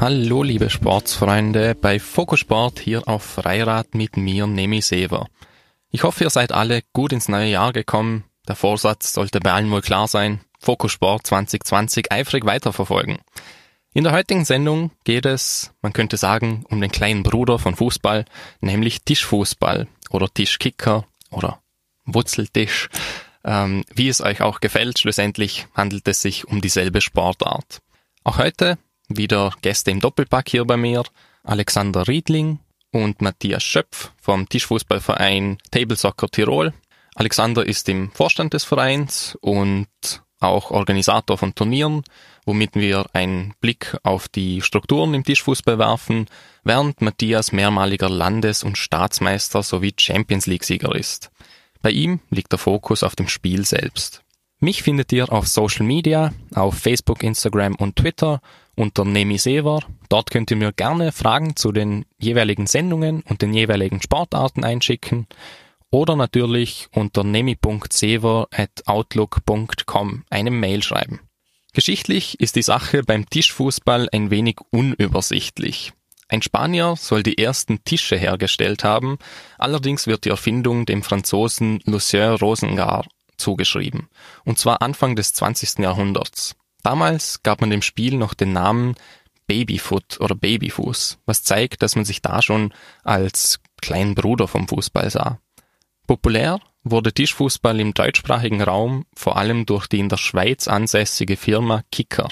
Hallo liebe Sportsfreunde bei Fokusport hier auf Freirad mit mir Nemi Sever. Ich hoffe, ihr seid alle gut ins neue Jahr gekommen. Der Vorsatz sollte bei allen wohl klar sein. Fokusport 2020 eifrig weiterverfolgen. In der heutigen Sendung geht es, man könnte sagen, um den kleinen Bruder von Fußball, nämlich Tischfußball oder Tischkicker oder Wurzeltisch. Ähm, wie es euch auch gefällt, schlussendlich handelt es sich um dieselbe Sportart. Auch heute wieder Gäste im Doppelpack hier bei mir, Alexander Riedling und Matthias Schöpf vom Tischfußballverein Table Soccer Tirol. Alexander ist im Vorstand des Vereins und auch Organisator von Turnieren, womit wir einen Blick auf die Strukturen im Tischfußball werfen, während Matthias mehrmaliger Landes- und Staatsmeister sowie Champions League-Sieger ist. Bei ihm liegt der Fokus auf dem Spiel selbst. Mich findet ihr auf Social Media, auf Facebook, Instagram und Twitter unter Nemi Sever. Dort könnt ihr mir gerne Fragen zu den jeweiligen Sendungen und den jeweiligen Sportarten einschicken oder natürlich unter nemi.sever@outlook.com eine Mail schreiben. Geschichtlich ist die Sache beim Tischfußball ein wenig unübersichtlich. Ein Spanier soll die ersten Tische hergestellt haben, allerdings wird die Erfindung dem Franzosen Lucien Rosengart zugeschrieben, und zwar Anfang des 20. Jahrhunderts. Damals gab man dem Spiel noch den Namen Babyfoot oder Babyfuß, was zeigt, dass man sich da schon als kleinen Bruder vom Fußball sah. Populär wurde Tischfußball im deutschsprachigen Raum vor allem durch die in der Schweiz ansässige Firma Kicker.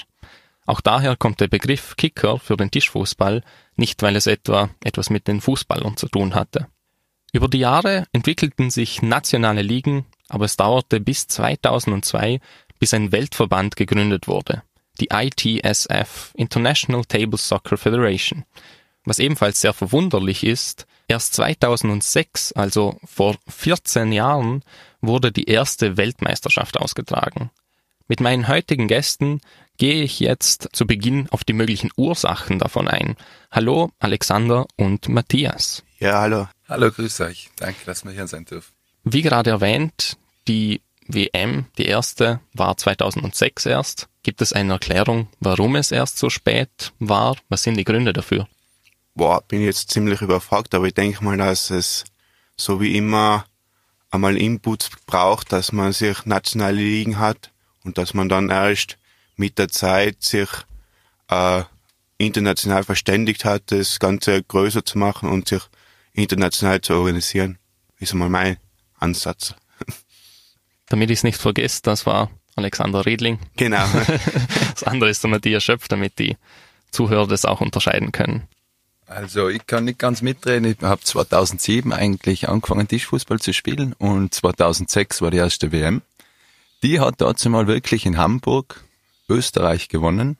Auch daher kommt der Begriff Kicker für den Tischfußball, nicht weil es etwa etwas mit den Fußballern zu tun hatte. Über die Jahre entwickelten sich nationale Ligen, aber es dauerte bis 2002, bis ein Weltverband gegründet wurde, die ITSF, International Table Soccer Federation. Was ebenfalls sehr verwunderlich ist, erst 2006, also vor 14 Jahren, wurde die erste Weltmeisterschaft ausgetragen. Mit meinen heutigen Gästen gehe ich jetzt zu Beginn auf die möglichen Ursachen davon ein. Hallo, Alexander und Matthias. Ja, hallo. Hallo, grüß euch. Danke, dass wir hier sein dürfen. Wie gerade erwähnt, die WM, die erste, war 2006 erst. Gibt es eine Erklärung, warum es erst so spät war? Was sind die Gründe dafür? Boah, bin jetzt ziemlich überfragt, aber ich denke mal, dass es so wie immer einmal Inputs braucht, dass man sich nationale Ligen hat und dass man dann erst mit der Zeit sich äh, international verständigt hat, das Ganze größer zu machen und sich international zu organisieren. Ist einmal mein Ansatz. Damit ich es nicht vergesse, das war Alexander Riedling. Genau. das andere ist der Matthias Schöpf, damit die Zuhörer das auch unterscheiden können. Also ich kann nicht ganz mitreden. Ich habe 2007 eigentlich angefangen Tischfußball zu spielen und 2006 war die erste WM. Die hat dazu mal wirklich in Hamburg Österreich gewonnen.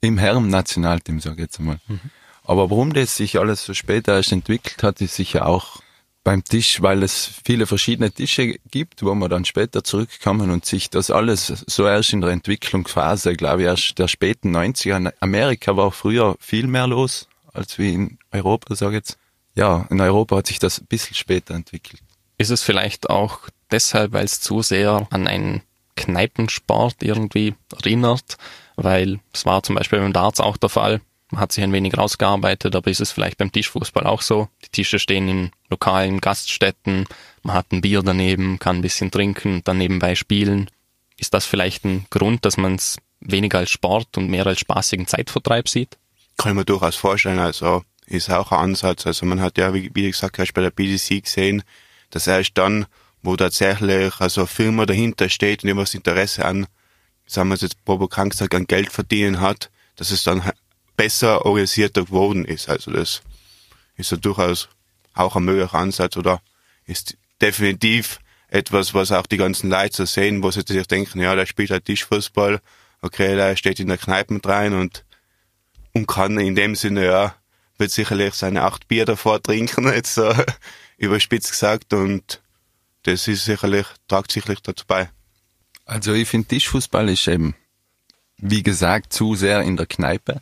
Im Herren-Nationalteam, sage ich jetzt einmal. Mhm. Aber warum das sich alles so später erst entwickelt hat, ist sicher auch beim Tisch, weil es viele verschiedene Tische gibt, wo man dann später zurückkommen und sich das alles so erst in der Entwicklungsphase, glaube ich, erst der späten 90er. In Amerika war früher viel mehr los als wie in Europa, sage ich jetzt. Ja, in Europa hat sich das ein bisschen später entwickelt. Ist es vielleicht auch deshalb, weil es zu sehr an einen Kneipensport irgendwie erinnert? Weil es war zum Beispiel beim Darts auch der Fall man hat sich ein wenig rausgearbeitet, aber ist es vielleicht beim Tischfußball auch so? Die Tische stehen in lokalen Gaststätten, man hat ein Bier daneben, kann ein bisschen trinken und dann nebenbei spielen. Ist das vielleicht ein Grund, dass man es weniger als Sport und mehr als spaßigen Zeitvertreib sieht? Kann ich mir durchaus vorstellen. Also ist auch ein Ansatz. Also man hat ja, wie, wie gesagt, erst bei der BDC gesehen, dass erst dann, wo tatsächlich also eine Firma dahinter steht und immer das Interesse an, sagen wir jetzt provokant gesagt, an Geld verdienen hat, dass es dann besser organisierter geworden ist. Also das ist ja durchaus auch ein möglicher Ansatz oder ist definitiv etwas, was auch die ganzen Leute so sehen, wo sie sich denken, ja, der spielt halt Tischfußball, okay, der steht in der Kneipe mit rein und, und kann in dem Sinne, ja, wird sicherlich seine acht Bier davor trinken, jetzt so überspitzt gesagt und das ist sicherlich, tragt sicherlich dazu bei. Also ich finde Tischfußball ist eben, wie gesagt, zu sehr in der Kneipe.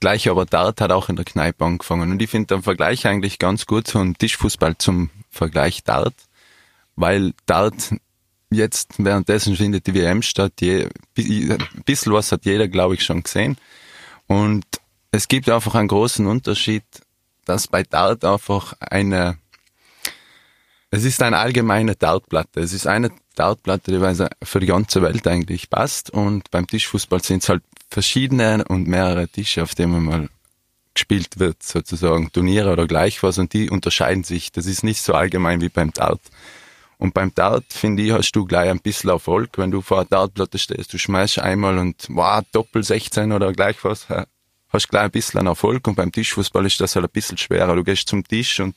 Gleich aber Dart hat auch in der Kneipe angefangen. Und ich finde den Vergleich eigentlich ganz gut, so ein Tischfußball zum Vergleich Dart, weil Dart jetzt währenddessen findet die WM statt. Je, ein bisschen was hat jeder, glaube ich, schon gesehen. Und es gibt einfach einen großen Unterschied, dass bei Dart einfach eine, es ist eine allgemeine Dartplatte. Es ist eine Dartplatte, die für die ganze Welt eigentlich passt. Und beim Tischfußball sind es halt verschiedene und mehrere Tische, auf denen mal gespielt wird, sozusagen Turniere oder gleich was. Und die unterscheiden sich. Das ist nicht so allgemein wie beim Dart. Und beim Dart, finde ich, hast du gleich ein bisschen Erfolg, wenn du vor der Dartplatte stehst. Du schmeißt einmal und wow, Doppel 16 oder gleich was, hast gleich ein bisschen Erfolg. Und beim Tischfußball ist das halt ein bisschen schwerer. Du gehst zum Tisch und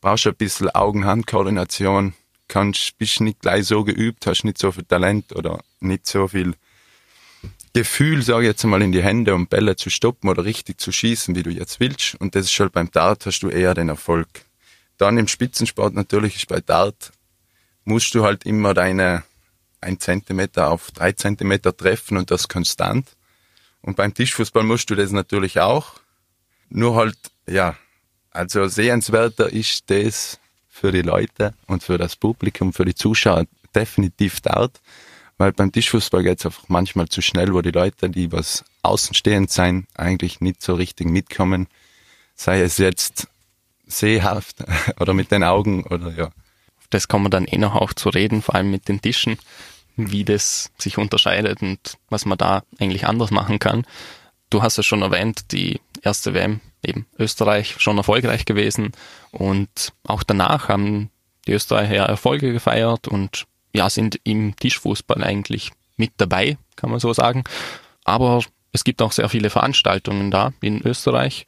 brauchst ein bisschen Augen-Hand-Koordination, kannst, bist nicht gleich so geübt, hast nicht so viel Talent oder nicht so viel Gefühl, sage ich jetzt mal, in die Hände, um Bälle zu stoppen oder richtig zu schießen, wie du jetzt willst. Und das ist halt beim Dart hast du eher den Erfolg. Dann im Spitzensport natürlich ist bei Dart musst du halt immer deine ein Zentimeter auf drei Zentimeter treffen und das konstant. Und beim Tischfußball musst du das natürlich auch. Nur halt, ja, also sehenswerter ist das für die Leute und für das Publikum, für die Zuschauer definitiv dort. Weil beim Tischfußball geht es einfach manchmal zu schnell, wo die Leute, die was außenstehend sein, eigentlich nicht so richtig mitkommen. Sei es jetzt sehhaft oder mit den Augen oder ja, das kommen wir dann eh noch auch zu reden, vor allem mit den Tischen, wie das sich unterscheidet und was man da eigentlich anders machen kann. Du hast es schon erwähnt, die erste WM, eben Österreich, schon erfolgreich gewesen und auch danach haben die Österreicher Erfolge gefeiert und ja, sind im Tischfußball eigentlich mit dabei, kann man so sagen. Aber es gibt auch sehr viele Veranstaltungen da in Österreich.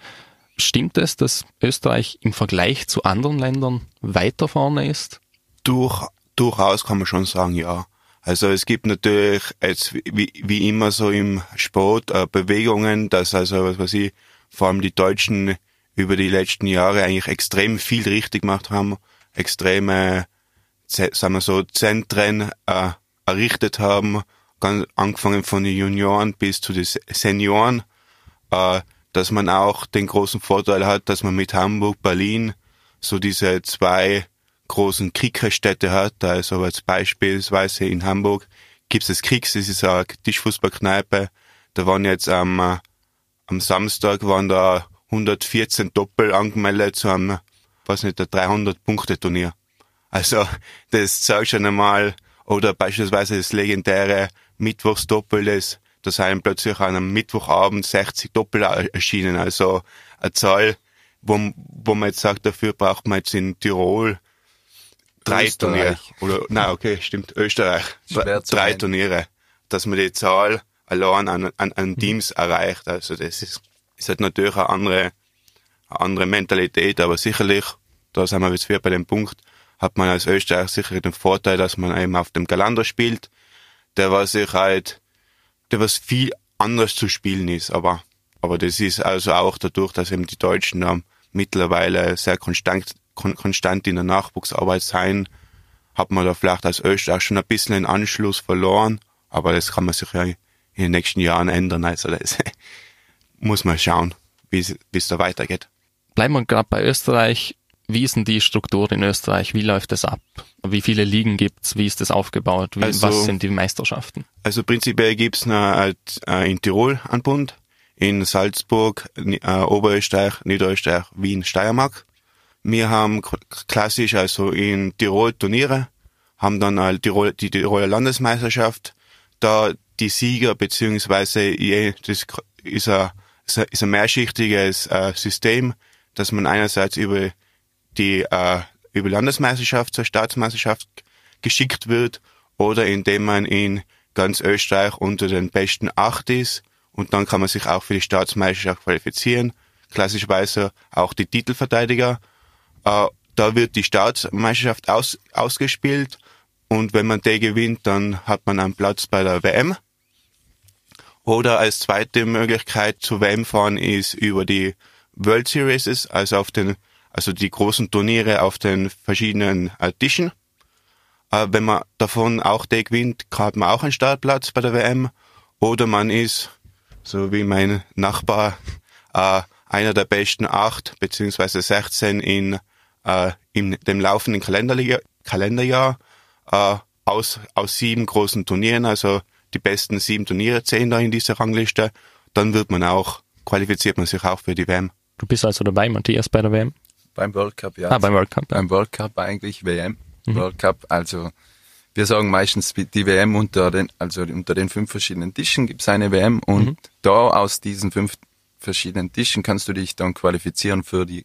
Stimmt es, dass Österreich im Vergleich zu anderen Ländern weiter vorne ist? durch, durchaus kann man schon sagen, ja. Also es gibt natürlich jetzt wie, wie immer so im Sport äh, Bewegungen, dass also was weiß ich, vor allem die Deutschen über die letzten Jahre eigentlich extrem viel richtig gemacht haben, extreme, sagen wir so, Zentren äh, errichtet haben, ganz angefangen von den Junioren bis zu den Senioren, äh, dass man auch den großen Vorteil hat, dass man mit Hamburg, Berlin so diese zwei großen Kickerstädte hat. Also als beispielsweise in Hamburg gibt es das Kicks, das ist eine Tischfußballkneipe. Da waren jetzt am, äh, am Samstag waren da 114 Doppel angemeldet zu einem, was nicht, 300 Punkte Turnier. Also das zeigt schon einmal, oder beispielsweise das legendäre Mittwochsdoppel, das, da sind plötzlich an einem Mittwochabend 60 Doppel erschienen. Also eine Zahl, wo, wo man jetzt sagt, dafür braucht man jetzt in Tirol drei Turniere. Oder, nein, okay, stimmt, Österreich. Drei Turniere. Dass man die Zahl allein an, an, an mhm. Teams erreicht. Also das ist, ist halt natürlich eine andere, eine andere Mentalität, aber sicherlich, da sind wir jetzt wieder bei dem Punkt, hat man als Österreich sicher den Vorteil, dass man eben auf dem Kalender spielt, der was sich halt, der was viel anders zu spielen ist, aber, aber das ist also auch dadurch, dass eben die Deutschen da mittlerweile sehr konstant, kon konstant in der Nachwuchsarbeit sein, hat man da vielleicht als Österreich schon ein bisschen den Anschluss verloren, aber das kann man sich ja in den nächsten Jahren ändern. Also das muss man schauen, wie es da weitergeht. Bleiben wir gerade bei Österreich. Wie ist denn die Struktur in Österreich? Wie läuft das ab? Wie viele Ligen gibt's? Wie ist das aufgebaut? Wie, also, was sind die Meisterschaften? Also prinzipiell gibt's eine, äh, in Tirol einen Bund, in Salzburg, äh, Oberösterreich, Niederösterreich, Wien, Steiermark. Wir haben klassisch also in Tirol Turniere, haben dann halt Tirol, die Tiroler Landesmeisterschaft, da die Sieger beziehungsweise das ist ein, ist ein mehrschichtiges äh, System, dass man einerseits über die äh, über Landesmeisterschaft zur Staatsmeisterschaft geschickt wird oder indem man in ganz Österreich unter den besten acht ist und dann kann man sich auch für die Staatsmeisterschaft qualifizieren. Klassischerweise auch die Titelverteidiger äh, da wird die Staatsmeisterschaft aus, ausgespielt und wenn man die gewinnt, dann hat man einen Platz bei der WM. Oder als zweite Möglichkeit zu WM fahren ist über die World Series, also auf den, also die großen Turniere auf den verschiedenen äh, Tischen. Äh, wenn man davon auch die gewinnt, hat man auch einen Startplatz bei der WM. Oder man ist, so wie mein Nachbar, äh, einer der besten acht beziehungsweise 16 in äh, in dem laufenden Kalenderjahr, Kalenderjahr äh, aus, aus sieben großen Turnieren, also die besten sieben Turniere zählen da in dieser Rangliste, dann wird man auch qualifiziert man sich auch für die WM. Du bist also dabei, Matthias, bei der WM? Beim World Cup, ja. Ah, beim World Cup. Ja. Beim World Cup eigentlich WM. World Cup, also wir sagen meistens die WM unter den, also unter den fünf verschiedenen Tischen gibt's eine WM und da aus diesen fünf verschiedenen Tischen kannst du dich dann qualifizieren für die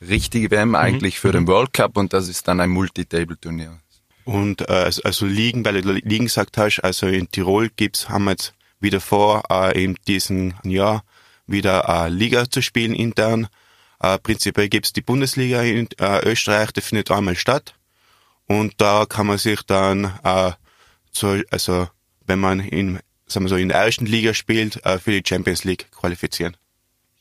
richtige WM, eigentlich für den World Cup und das ist dann ein Multitable-Turnier. Und äh, also- also Ligen, weil du Ligen gesagt hast, also in Tirol gibt's, haben wir jetzt wieder vor, äh, in diesem Jahr wieder äh, Liga zu spielen intern. Äh, prinzipiell gibt's die Bundesliga in äh, Österreich, die findet einmal statt. Und da kann man sich dann, äh, zu, also wenn man in, sagen wir so, in der ersten Liga spielt, äh, für die Champions League qualifizieren.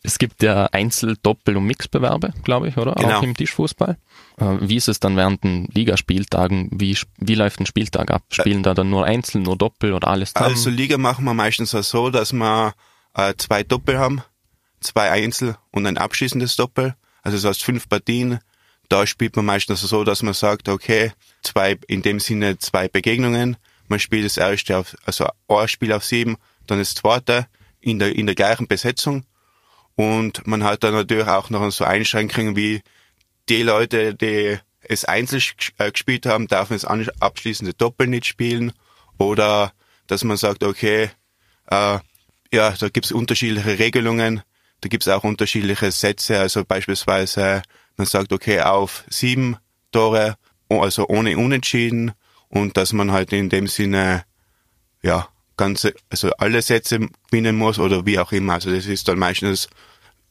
Es gibt ja Einzel-, Doppel- und Mixbewerbe, glaube ich, oder? Genau. Auch im Tischfußball. Äh, Wie ist es dann während den Ligaspieltagen? Wie, wie läuft ein Spieltag ab? Spielen da dann nur Einzel, nur Doppel oder alles zusammen? Also Liga machen wir meistens auch so, dass wir äh, zwei Doppel haben, zwei Einzel und ein abschließendes Doppel. Also das heißt fünf Partien. Da spielt man meistens so, dass man sagt, okay, zwei, in dem Sinne zwei Begegnungen. Man spielt das erste auf, also ein Spiel auf sieben, dann das zweite in der, in der gleichen Besetzung. Und man hat dann natürlich auch noch so Einschränkungen wie die Leute, die es einzeln äh, gespielt haben, dürfen das abschließende Doppel nicht spielen. Oder dass man sagt, okay, äh, ja, da gibt's unterschiedliche Regelungen, da gibt's auch unterschiedliche Sätze. Also beispielsweise, man sagt, okay, auf sieben Tore, also ohne Unentschieden. Und dass man halt in dem Sinne, ja, ganze, also alle Sätze gewinnen muss oder wie auch immer. Also das ist dann meistens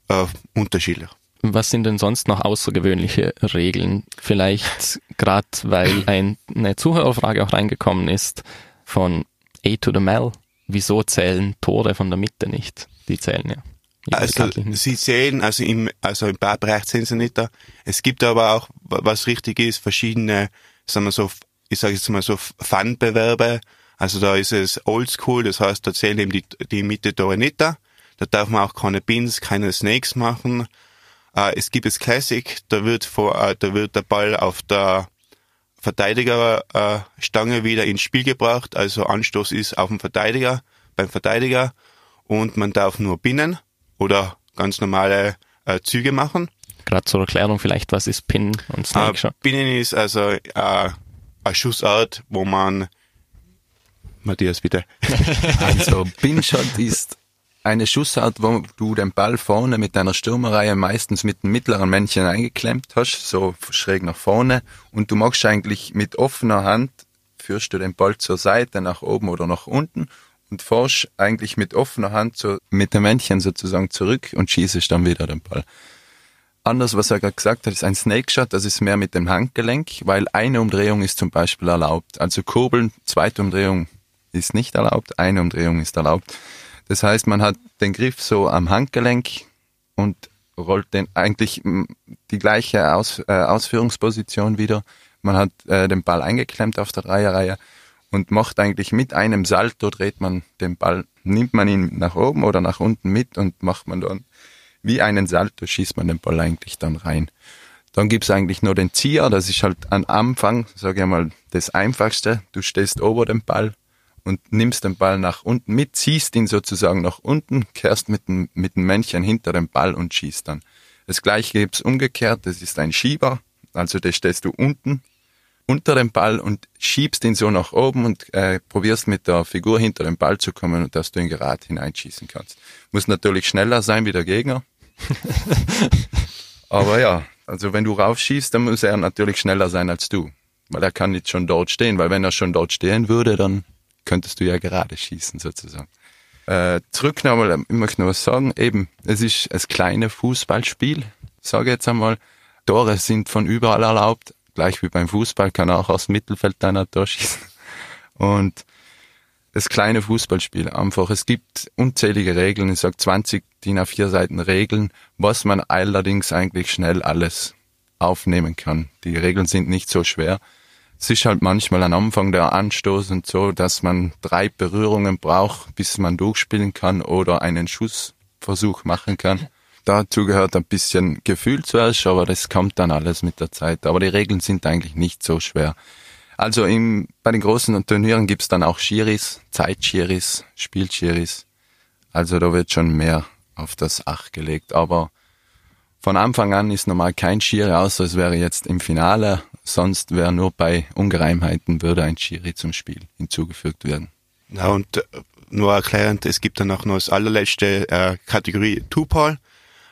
äh, unterschiedlich. Was sind denn sonst noch außergewöhnliche Regeln? Vielleicht gerade, weil ein, eine Zuhörerfrage auch reingekommen ist von A to the Mel. Wieso zählen Tore von der Mitte nicht? Die zählen ja. Also. Sie sehen, also im, also im Barbereich sehen Sie nicht da. Es gibt aber auch, wa- was richtig ist, verschiedene, sagen wir so, ich sage jetzt mal so Fun-Bewerbe. Also da ist es oldschool, das heißt, da zählen eben die, die Mitte nicht da. Da darf man auch keine Pins, keine Snakes machen. Äh, es gibt es Classic, da wird vor, äh, da wird der Ball auf der Verteidigerstange äh, wieder ins Spiel gebracht. Also Anstoß ist auf dem Verteidiger, beim Verteidiger und man darf nur binnen oder ganz normale äh, Züge machen. Gerade zur Erklärung vielleicht, was ist Pin und Snake Äh, binnen ist also äh, eine Schussart, wo man Matthias bitte. Also Pinshot ist eine Schussart, wo du den Ball vorne mit deiner Stürmerreihe meistens mit dem mittleren Männchen eingeklemmt hast, so schräg nach vorne und du machst eigentlich mit offener Hand, führst du den Ball zur Seite, nach oben oder nach unten und forsch eigentlich mit offener Hand so mit dem Männchen sozusagen zurück und schießt dann wieder den Ball. Anders, was er gerade gesagt hat, ist ein Snake Shot, das ist mehr mit dem Handgelenk, weil eine Umdrehung ist zum Beispiel erlaubt. Also Kurbeln, zweite Umdrehung ist nicht erlaubt, eine Umdrehung ist erlaubt. Das heißt, man hat den Griff so am Handgelenk und rollt den eigentlich mm, die gleiche Aus, äh, Ausführungsposition wieder. Man hat äh, den Ball eingeklemmt auf der Dreierreihe und macht eigentlich mit einem Salto, dreht man den Ball, nimmt man ihn nach oben oder nach unten mit und macht man dann wie einen Salto, schießt man den Ball eigentlich dann rein. Dann gibt's eigentlich nur den Zieher, das ist halt am Anfang, sage ich mal, das Einfachste. Du stehst ober dem Ball und nimmst den Ball nach unten mit, ziehst ihn sozusagen nach unten, kehrst mit dem, mit dem Männchen hinter dem Ball und schießt dann. Das gleiche gibt's umgekehrt, das ist ein Schieber, also da stehst du unten unter dem Ball und schiebst ihn so nach oben und äh, probierst mit der Figur hinter dem Ball zu kommen und dass du ihn gerade hineinschießen kannst. Muss natürlich schneller sein wie der Gegner. Aber ja, also wenn du raufschießt, dann muss er natürlich schneller sein als du. Weil er kann nicht schon dort stehen, weil wenn er schon dort stehen würde, dann könntest du ja gerade schießen sozusagen. Äh, zurück nochmal, ich möchte noch was sagen. Eben, es ist ein kleines Fußballspiel. Sage jetzt einmal, Tore sind von überall erlaubt. Gleich wie beim Fußball kann auch aus dem Mittelfeld einer Tor schießen. Und das kleine Fußballspiel einfach. Es gibt unzählige Regeln. Ich sag 20 DIN A4 Seiten Regeln, was man allerdings eigentlich schnell alles aufnehmen kann. Die Regeln sind nicht so schwer. Es ist halt manchmal am Anfang der Anstoß und so, dass man drei Berührungen braucht, bis man durchspielen kann oder einen Schussversuch machen kann. Dazu gehört ein bisschen Gefühl zuerst, aber das kommt dann alles mit der Zeit. Aber die Regeln sind eigentlich nicht so schwer. Also im, bei den großen Turnieren gibt's dann auch Schiris, Zeitschiris, Spielschiris. Also da wird schon mehr auf das Acht gelegt. Aber von Anfang an ist normal kein Schiri, außer es wäre jetzt im Finale. Sonst wäre nur bei Ungereimheiten würde ein Schiri zum Spiel hinzugefügt werden. Ja, und äh, nur erklärend, es gibt dann auch noch das allerletzte äh, Kategorie Two-Ball.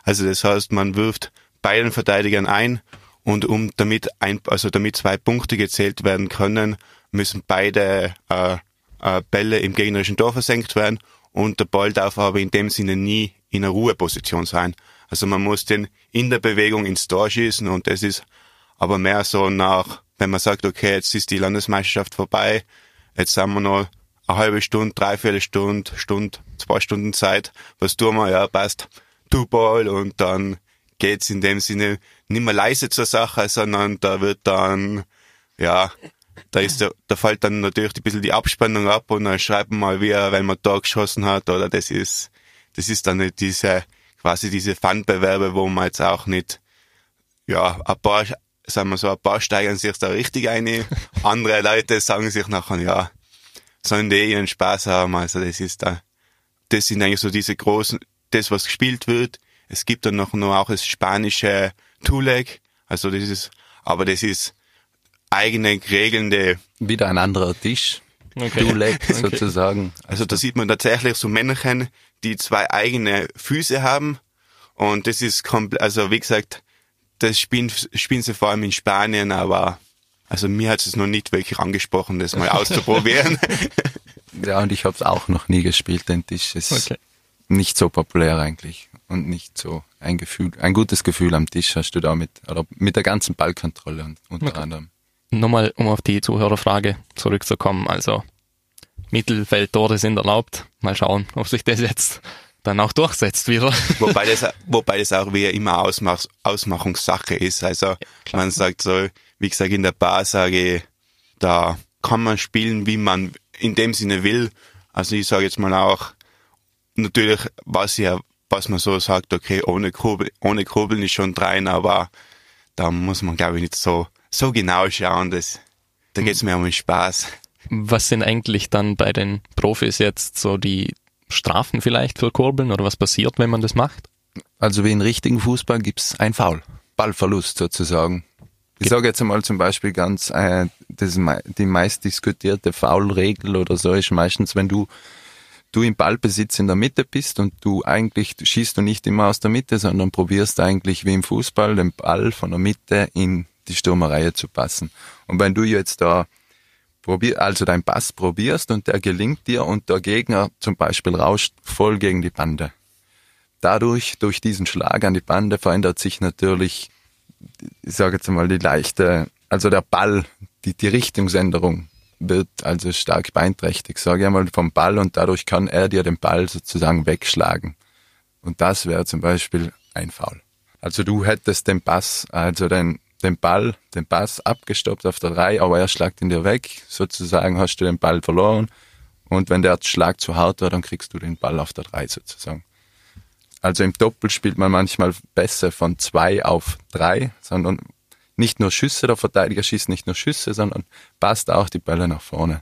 Also das heißt, man wirft beiden Verteidigern ein und um damit ein, also damit zwei Punkte gezählt werden können, müssen beide äh, äh, Bälle im gegnerischen Tor versenkt werden und der Ball darf aber in dem Sinne nie in einer Ruheposition sein. Also man muss den in der Bewegung ins Tor schießen und das ist aber mehr so nach, wenn man sagt, okay, jetzt ist die Landesmeisterschaft vorbei, jetzt haben wir noch eine halbe Stunde, dreiviertel Stunde, Stunde, zwei Stunden Zeit, was tun wir? Ja, passt, two Ball und dann geht's in dem Sinne nicht mehr leise zur Sache, sondern da wird dann, ja, da ist der, da fällt dann natürlich ein bisschen die Abspannung ab und dann schreibt man mal wieder, wenn man da geschossen hat oder? Das ist, das ist dann nicht diese, quasi diese Pfandbewerbe, wo man jetzt auch nicht, ja, ein paar, sagen wir so, ein paar steigern sich da richtig ein, andere Leute sagen sich nachher, ja, sollen die ihren Spaß haben, also das ist da, das sind eigentlich so diese großen, das was gespielt wird. Es gibt dann noch, noch auch das spanische Two-Leg, also das ist, aber das ist, eigene regelnde. Wieder ein anderer Tisch. Okay. Okay. sozusagen. Also da sieht man tatsächlich so Männchen, die zwei eigene Füße haben. Und das ist komplett, also wie gesagt, das spielen, spielen sie vor allem in Spanien, aber also mir hat es noch nicht wirklich angesprochen, das mal auszuprobieren. ja, und ich habe es auch noch nie gespielt, den Tisch ist okay. Nicht so populär eigentlich und nicht so ein Gefühl, ein gutes Gefühl am Tisch hast du da mit, oder mit der ganzen Ballkontrolle unter okay. anderem nochmal, um auf die Zuhörerfrage zurückzukommen, also Mittelfeldtore sind erlaubt. Mal schauen, ob sich das jetzt dann auch durchsetzt wieder. Wobei das, wobei das auch wie immer Ausmach, Ausmachungssache ist. Also ja, man sagt so, wie gesagt, in der Bar sage ich, da kann man spielen, wie man in dem Sinne will. Also ich sage jetzt mal auch, natürlich, was ja, was man so sagt, okay, ohne Kurbel, ohne Kurbeln ist schon rein, aber da muss man glaube ich nicht so so genau schauen, das, da geht's mir um den Spaß. Was sind eigentlich dann bei den Profis jetzt so die Strafen vielleicht für Kurbeln oder was passiert, wenn man das macht? Also wie in richtigen Fußball gibt's ein Foul, Ballverlust sozusagen. Ich sage jetzt einmal zum Beispiel ganz, äh, das die meist diskutierte Foulregel oder so ist meistens, wenn du du im Ballbesitz in der Mitte bist und du eigentlich schießt du nicht immer aus der Mitte, sondern probierst eigentlich wie im Fußball den Ball von der Mitte in die Stürmerreihe zu passen. Und wenn du jetzt da probier, also dein Pass probierst und der gelingt dir und der Gegner zum Beispiel rauscht voll gegen die Bande. Dadurch, durch diesen Schlag an die Bande verändert sich natürlich, ich sage jetzt mal, die leichte, also der Ball, die, die Richtungsänderung wird also stark beeinträchtigt, sage ich einmal, vom Ball und dadurch kann er dir den Ball sozusagen wegschlagen. Und das wäre zum Beispiel ein Foul. Also du hättest den Pass, also den den Ball, den Pass abgestoppt auf der 3, aber er schlagt ihn dir weg. Sozusagen hast du den Ball verloren. Und wenn der Schlag zu hart war, dann kriegst du den Ball auf der 3 sozusagen. Also im Doppel spielt man manchmal besser von 2 auf 3, sondern nicht nur Schüsse, der Verteidiger schießt nicht nur Schüsse, sondern passt auch die Bälle nach vorne.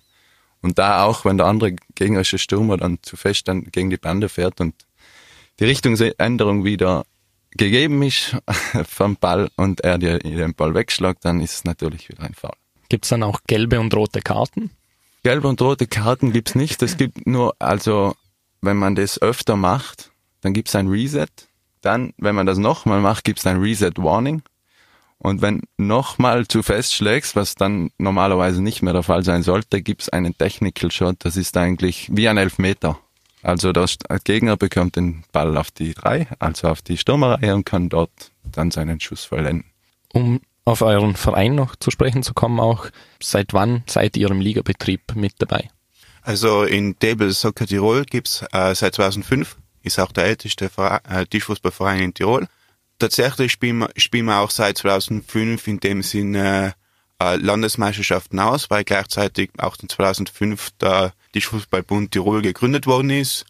Und da auch, wenn der andere gegnerische Stürmer dann zu fest dann gegen die Bande fährt und die Richtungsänderung wieder gegeben ist vom Ball und er dir den Ball wegschlägt, dann ist es natürlich wieder ein Foul. Gibt es dann auch gelbe und rote Karten? Gelbe und rote Karten gibt's nicht. Es gibt nur, also wenn man das öfter macht, dann gibt's ein Reset. Dann, wenn man das nochmal macht, gibt's ein Reset Warning. Und wenn nochmal zu fest schlägst, was dann normalerweise nicht mehr der Fall sein sollte, gibt's einen Technical Shot. Das ist eigentlich wie ein Elfmeter. Also der Gegner bekommt den Ball auf die drei, also auf die Stürmerreihe und kann dort dann seinen Schuss vollenden. Um auf euren Verein noch zu sprechen zu kommen, auch seit wann seid ihr im Ligabetrieb mit dabei? Also in Table Soccer Tirol gibt's äh, seit 2005, ist auch der älteste Verein, äh, Tischfußballverein in Tirol. Tatsächlich spielen wir, spielen wir auch seit 2005 in dem Sinne äh, Landesmeisterschaften aus, weil gleichzeitig auch in 2005 der Tischfußballbund Tirol gegründet worden ist.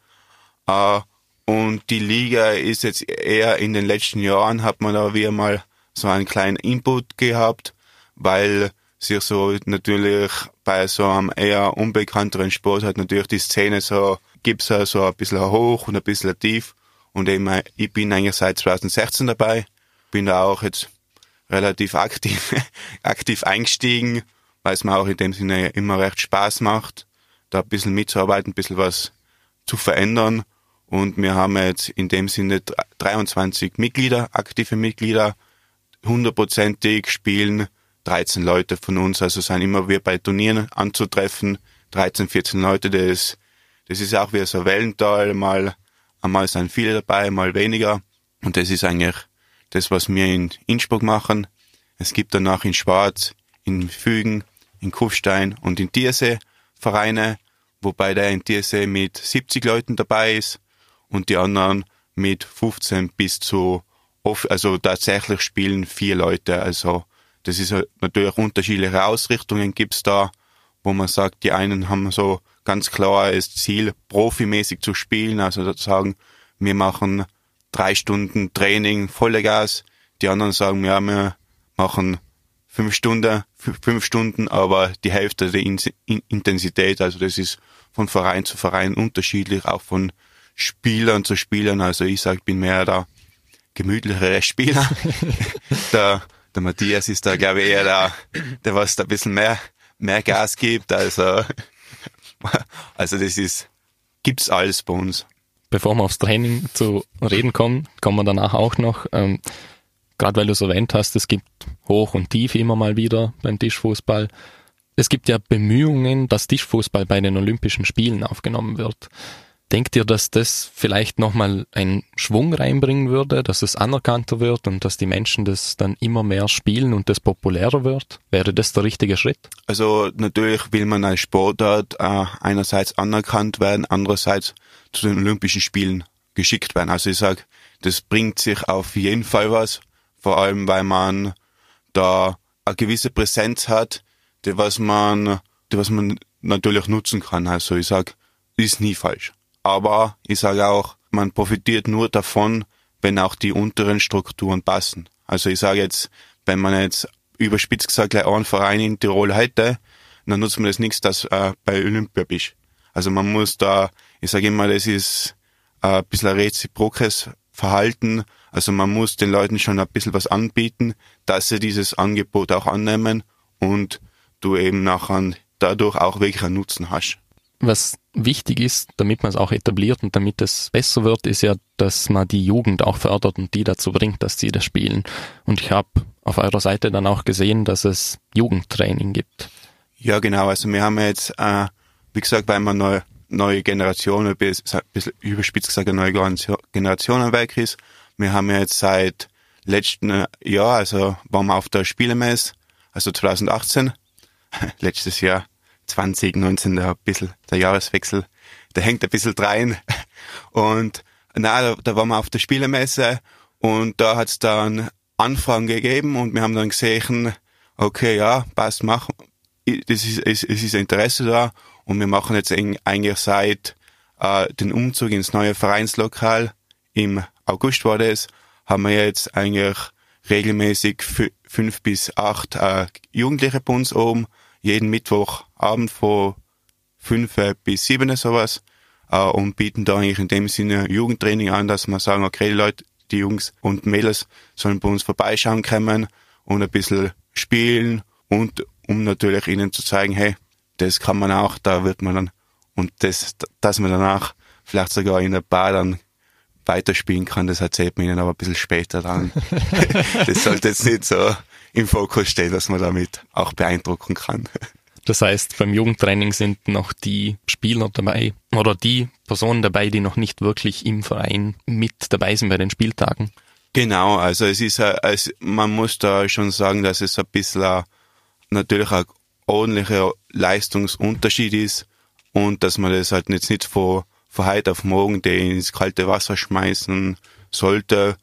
Äh, und die Liga ist jetzt eher in den letzten Jahren, hat man da wieder mal so einen kleinen Input gehabt, weil sich so natürlich bei so einem eher unbekannteren Sport hat natürlich die Szene so, gibt's so ein bisschen hoch und ein bisschen tief. Und eben, ich bin eigentlich seit 2016 dabei, bin da auch jetzt relativ aktiv, aktiv eingestiegen, weil es mir auch in dem Sinne immer recht Spaß macht, da ein bisschen mitzuarbeiten, ein bisschen was zu verändern. Und wir haben jetzt in dem Sinne 23 Mitglieder, aktive Mitglieder, hundertprozentig spielen 13 Leute von uns, also sind immer wir bei Turnieren anzutreffen, 13, 14 Leute, das, das ist auch wie so ein Wellental, mal, einmal sind viele dabei, mal weniger. Und das ist eigentlich das, was wir in Innsbruck machen. Es gibt danach in Schwarz, in Fügen, in Kufstein und in Tiersee Vereine, wobei der in Tiersee mit 70 Leuten dabei ist und die anderen mit 15 bis zu, also tatsächlich spielen vier Leute. Also das ist natürlich unterschiedliche Ausrichtungen gibt's da, wo man sagt, die einen haben so ganz klar das Ziel, profimäßig zu spielen, also sozusagen, wir machen drei Stunden Training, volle Gas. Die anderen sagen, ja, wir machen fünf Stunden, fünf Stunden, aber die Hälfte der Intensität, also das ist von Verein zu Verein unterschiedlich, auch von Spielern zu Spielern. Also ich sage, ich bin mehr der gemütlichere Spieler. der, der Matthias ist da, glaube ich, eher der, der was da ein bisschen mehr, mehr Gas gibt. Also, also das ist, gibt's alles bei uns. Bevor wir aufs Training zu reden kommen, kommen wir danach auch noch, ähm, gerade weil du es erwähnt hast, es gibt Hoch und Tief immer mal wieder beim Tischfußball. Es gibt ja Bemühungen, dass Tischfußball bei den Olympischen Spielen aufgenommen wird. Denkt ihr, dass das vielleicht nochmal einen Schwung reinbringen würde, dass es anerkannter wird und dass die Menschen das dann immer mehr spielen und das populärer wird? Wäre das der richtige Schritt? Also natürlich will man als Sportart äh, einerseits anerkannt werden, andererseits zu den Olympischen Spielen geschickt werden. Also ich sage, das bringt sich auf jeden Fall was, vor allem weil man da eine gewisse Präsenz hat, die was man, die was man natürlich nutzen kann. Also ich sage, ist nie falsch. Aber ich sage auch, man profitiert nur davon, wenn auch die unteren Strukturen passen. Also ich sage jetzt, wenn man jetzt überspitzt gesagt gleich einen Verein in Tirol hätte, dann nutzt man das nichts, dass äh, bei Olympia bist. Also man muss da, ich sage immer, das ist äh, ein bisschen ein reziprokes Verhalten. Also man muss den Leuten schon ein bisschen was anbieten, dass sie dieses Angebot auch annehmen und du eben nachher dadurch auch wirklich einen Nutzen hast was wichtig ist, damit man es auch etabliert und damit es besser wird, ist ja, dass man die Jugend auch fördert und die dazu bringt, dass sie das spielen. Und ich habe auf eurer Seite dann auch gesehen, dass es Jugendtraining gibt. Ja, genau. Also wir haben jetzt, äh, wie gesagt, weil man neue, neue Generation, ein bisschen überspitzt gesagt, eine neue Generation am Werk ist. Wir haben jetzt seit letzten Jahr, also waren wir auf der Spielemesse, also 2018, letztes Jahr, 2019, da ein bisschen der Jahreswechsel, der hängt ein bisschen drein. Und na, da, da waren wir auf der Spielemesse und da hat's dann Anfragen gegeben und wir haben dann gesehen, okay, ja, passt, mach, das ist, es, es ist Interesse da und wir machen jetzt eigentlich seit äh, den Umzug ins neue Vereinslokal im August war das, haben wir jetzt eigentlich regelmäßig fünf bis acht äh, Jugendliche bei uns oben jeden Mittwochabend von fünf bis sieben sowas äh, und bieten da eigentlich in dem Sinne Jugendtraining an, dass wir sagen, okay, die Leute, die Jungs und Mädels sollen bei uns vorbeischauen kommen und ein bisschen spielen und um natürlich ihnen zu zeigen, hey, das kann man auch, da wird man dann und das, dass man danach vielleicht sogar in der Bar dann weiterspielen kann, das erzählt man ihnen aber ein bisschen später dann. das sollte jetzt nicht so im Fokus stehen, dass man damit auch beeindrucken kann. Das heißt, beim Jugendtraining sind noch die Spieler dabei oder die Personen dabei, die noch nicht wirklich im Verein mit dabei sind bei den Spieltagen. Genau, also es ist, also man muss da schon sagen, dass es ein bisschen natürlich ein ordentlicher Leistungsunterschied ist und dass man das halt jetzt nicht von, von heute auf morgen den ins kalte Wasser schmeißen sollte,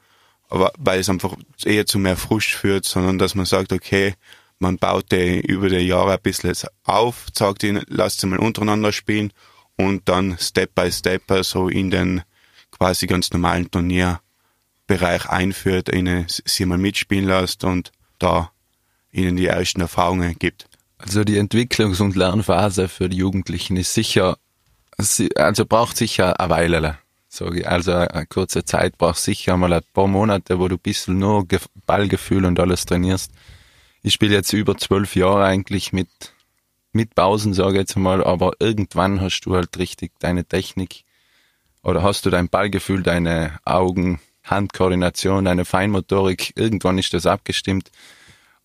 aber weil es einfach eher zu mehr Frust führt, sondern dass man sagt, okay, man baut den über die Jahre ein bisschen auf, sagt ihn, lasst sie mal untereinander spielen und dann Step by Step so in den quasi ganz normalen Turnierbereich einführt, ihnen sie mal mitspielen lässt und da ihnen die ersten Erfahrungen gibt. Also die Entwicklungs- und Lernphase für die Jugendlichen ist sicher, also braucht sicher eine Weile sage ich. Also eine kurze Zeit braucht sicher mal ein paar Monate, wo du ein bisschen nur Ballgefühl und alles trainierst. Ich spiele jetzt über zwölf Jahre eigentlich mit, mit Pausen, sage ich jetzt mal, aber irgendwann hast du halt richtig deine Technik oder hast du dein Ballgefühl, deine Augen, Handkoordination, deine Feinmotorik, irgendwann ist das abgestimmt.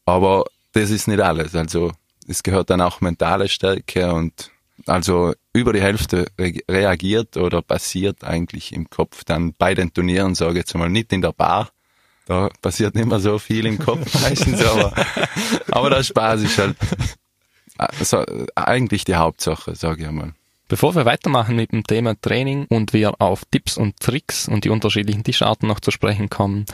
Aber das ist nicht alles. Also es gehört dann auch mentale Stärke und also über die Hälfte re reagiert oder passiert eigentlich im Kopf dann bei den Turnieren, sage ich jetzt mal, nicht in der Bar. Da passiert nicht mehr so viel im Kopf meistens, aber, aber der Spaß ist halt also eigentlich die Hauptsache, sage ich einmal. Bevor wir weitermachen mit dem Thema Training und wir auf Tipps und Tricks und die unterschiedlichen Tischarten noch zu sprechen kommen,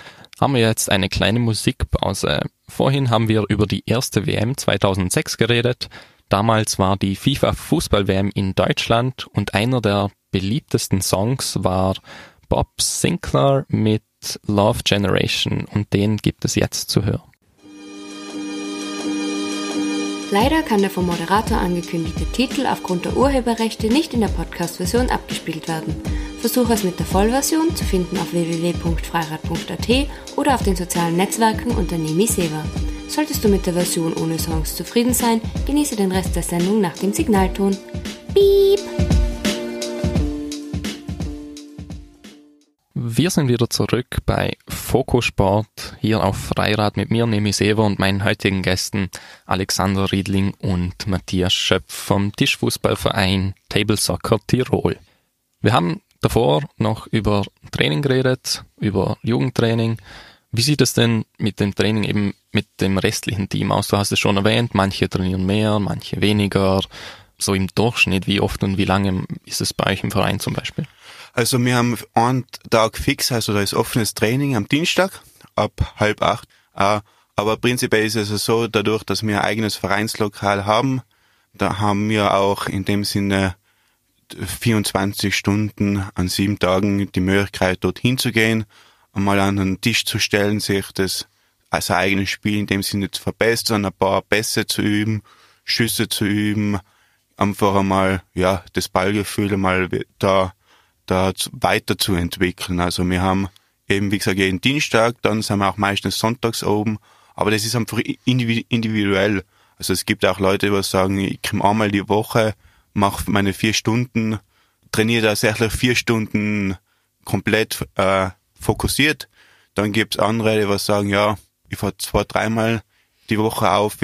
haben wir jetzt eine kleine Musikpause. Vorhin haben wir über die erste WM 2006 geredet. Damals war die FIFA Fußball WM in Deutschland und einer der beliebtesten Songs war Bob Sinclair mit Love Generation und den gibt es jetzt zu hören. Leider kann der vom Moderator angekündigte Titel aufgrund der Urheberrechte nicht in der Podcast-Version abgespielt werden. Versuche es mit der Vollversion zu finden auf www.freirad.at oder auf den sozialen Netzwerken unter Nemi Seva. Solltest du mit der Version ohne Songs zufrieden sein, genieße den Rest der Sendung nach dem Signalton. Piep! Wir sind wieder zurück bei Fokusport hier auf Freirad mit mir, Nemi Sever und meinen heutigen Gästen Alexander Riedling und Matthias Schöpf vom Tischfußballverein Table Soccer Tirol. Wir haben davor noch über Training geredet, über Jugendtraining. Wie sieht es denn mit dem Training eben mit dem restlichen Team aus? Du hast es schon erwähnt, manche trainieren mehr, manche weniger. So im Durchschnitt, wie oft und wie lange ist es bei euch im Verein zum Beispiel? Also wir haben einen Tag fix, also da ist offenes Training am Dienstag ab halb acht. Äh, aber prinzipiell ist es so, dadurch, dass wir ein eigenes Vereinslokal haben, da haben wir auch in dem Sinne 24 Stunden an sieben Tagen die Möglichkeit, dorthin zu gehen, einmal an den Tisch zu stellen, sich das als eigenes Spiel in dem Sinne zu verbessern, ein paar Pässe zu üben, Schüsse zu üben, einfach einmal, ja, das Ballgefühl einmal da da weiterzuentwickeln. Also wir haben eben, wie gesagt, jeden Dienstag, dann sind wir auch meistens sonntags oben, aber das ist einfach individuell. Also es gibt auch Leute, die sagen, ich komme einmal die Woche, mache meine vier Stunden, trainiere tatsächlich vier Stunden komplett äh, fokussiert. Dann gibt's andere, die sagen, ja, ich fahre zwei, dreimal die Woche auf,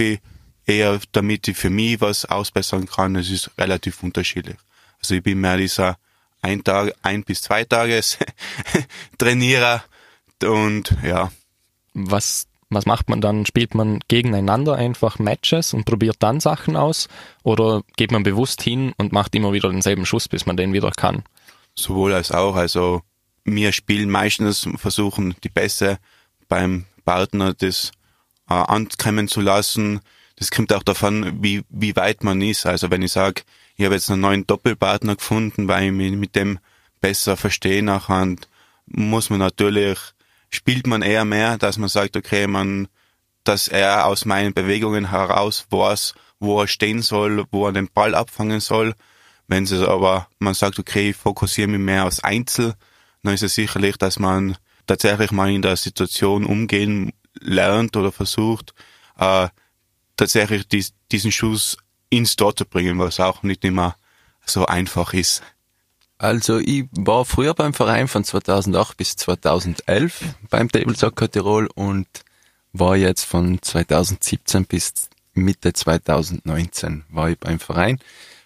eher damit ich für mich was ausbessern kann. Es ist relativ unterschiedlich. Also ich bin mehr dieser ein Tag, ein bis zwei Tages Trainierer und ja. Was, was macht man dann? Spielt man gegeneinander einfach Matches und probiert dann Sachen aus oder geht man bewusst hin und macht immer wieder denselben Schuss, bis man den wieder kann? Sowohl als auch. Also wir spielen meistens, versuchen die Pässe beim Partner das äh, ankommen zu lassen. Das kommt auch davon, wie, wie weit man ist. Also wenn ich sage, ich habe jetzt einen neuen Doppelpartner gefunden, weil ich mich mit dem besser verstehe nachher muss man natürlich, spielt man eher mehr, dass man sagt, okay, man, dass er aus meinen Bewegungen heraus weiß, wo er stehen soll, wo er den Ball abfangen soll. Wenn es aber, man sagt, okay, ich fokussiere mich mehr aufs Einzel, dann ist es sicherlich, dass man tatsächlich mal in der Situation umgehen lernt oder versucht, äh, tatsächlich dies, diesen Schuss ins Tor zu bringen, was auch nicht immer so einfach ist. Also ich war früher beim Verein von 2008 bis 2011 beim Table Soccer Tirol und war jetzt von 2017 bis Mitte 2019 war ich beim Verein.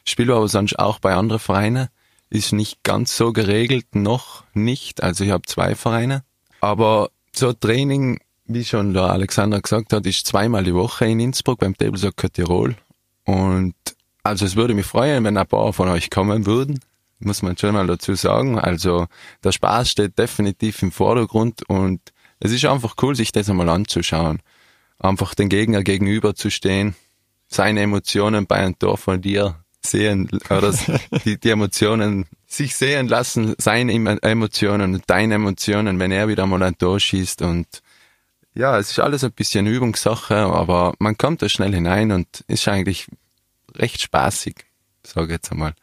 Spiele aber sonst auch bei anderen Vereinen. Ist nicht ganz so geregelt, noch nicht. Also ich habe zwei Vereine. Aber so Training, wie schon der Alexander gesagt hat, ist zweimal die Woche in Innsbruck beim Table Soccer Tirol und also es würde mich freuen, wenn ein paar von euch kommen würden, muss man schon mal dazu sagen. Also der Spaß steht definitiv im Vordergrund und es ist einfach cool, sich das einmal anzuschauen. Einfach den Gegner gegenüber zu stehen, seine Emotionen bei einem Tor von dir sehen oder die, die Emotionen sich sehen lassen, seine Emotionen und deine Emotionen, wenn er wieder mal ein Tor schießt und ja, es ist alles ein bisschen Übungssache, aber man kommt da schnell hinein und ist eigentlich recht spaßig, sage ich jetzt einmal.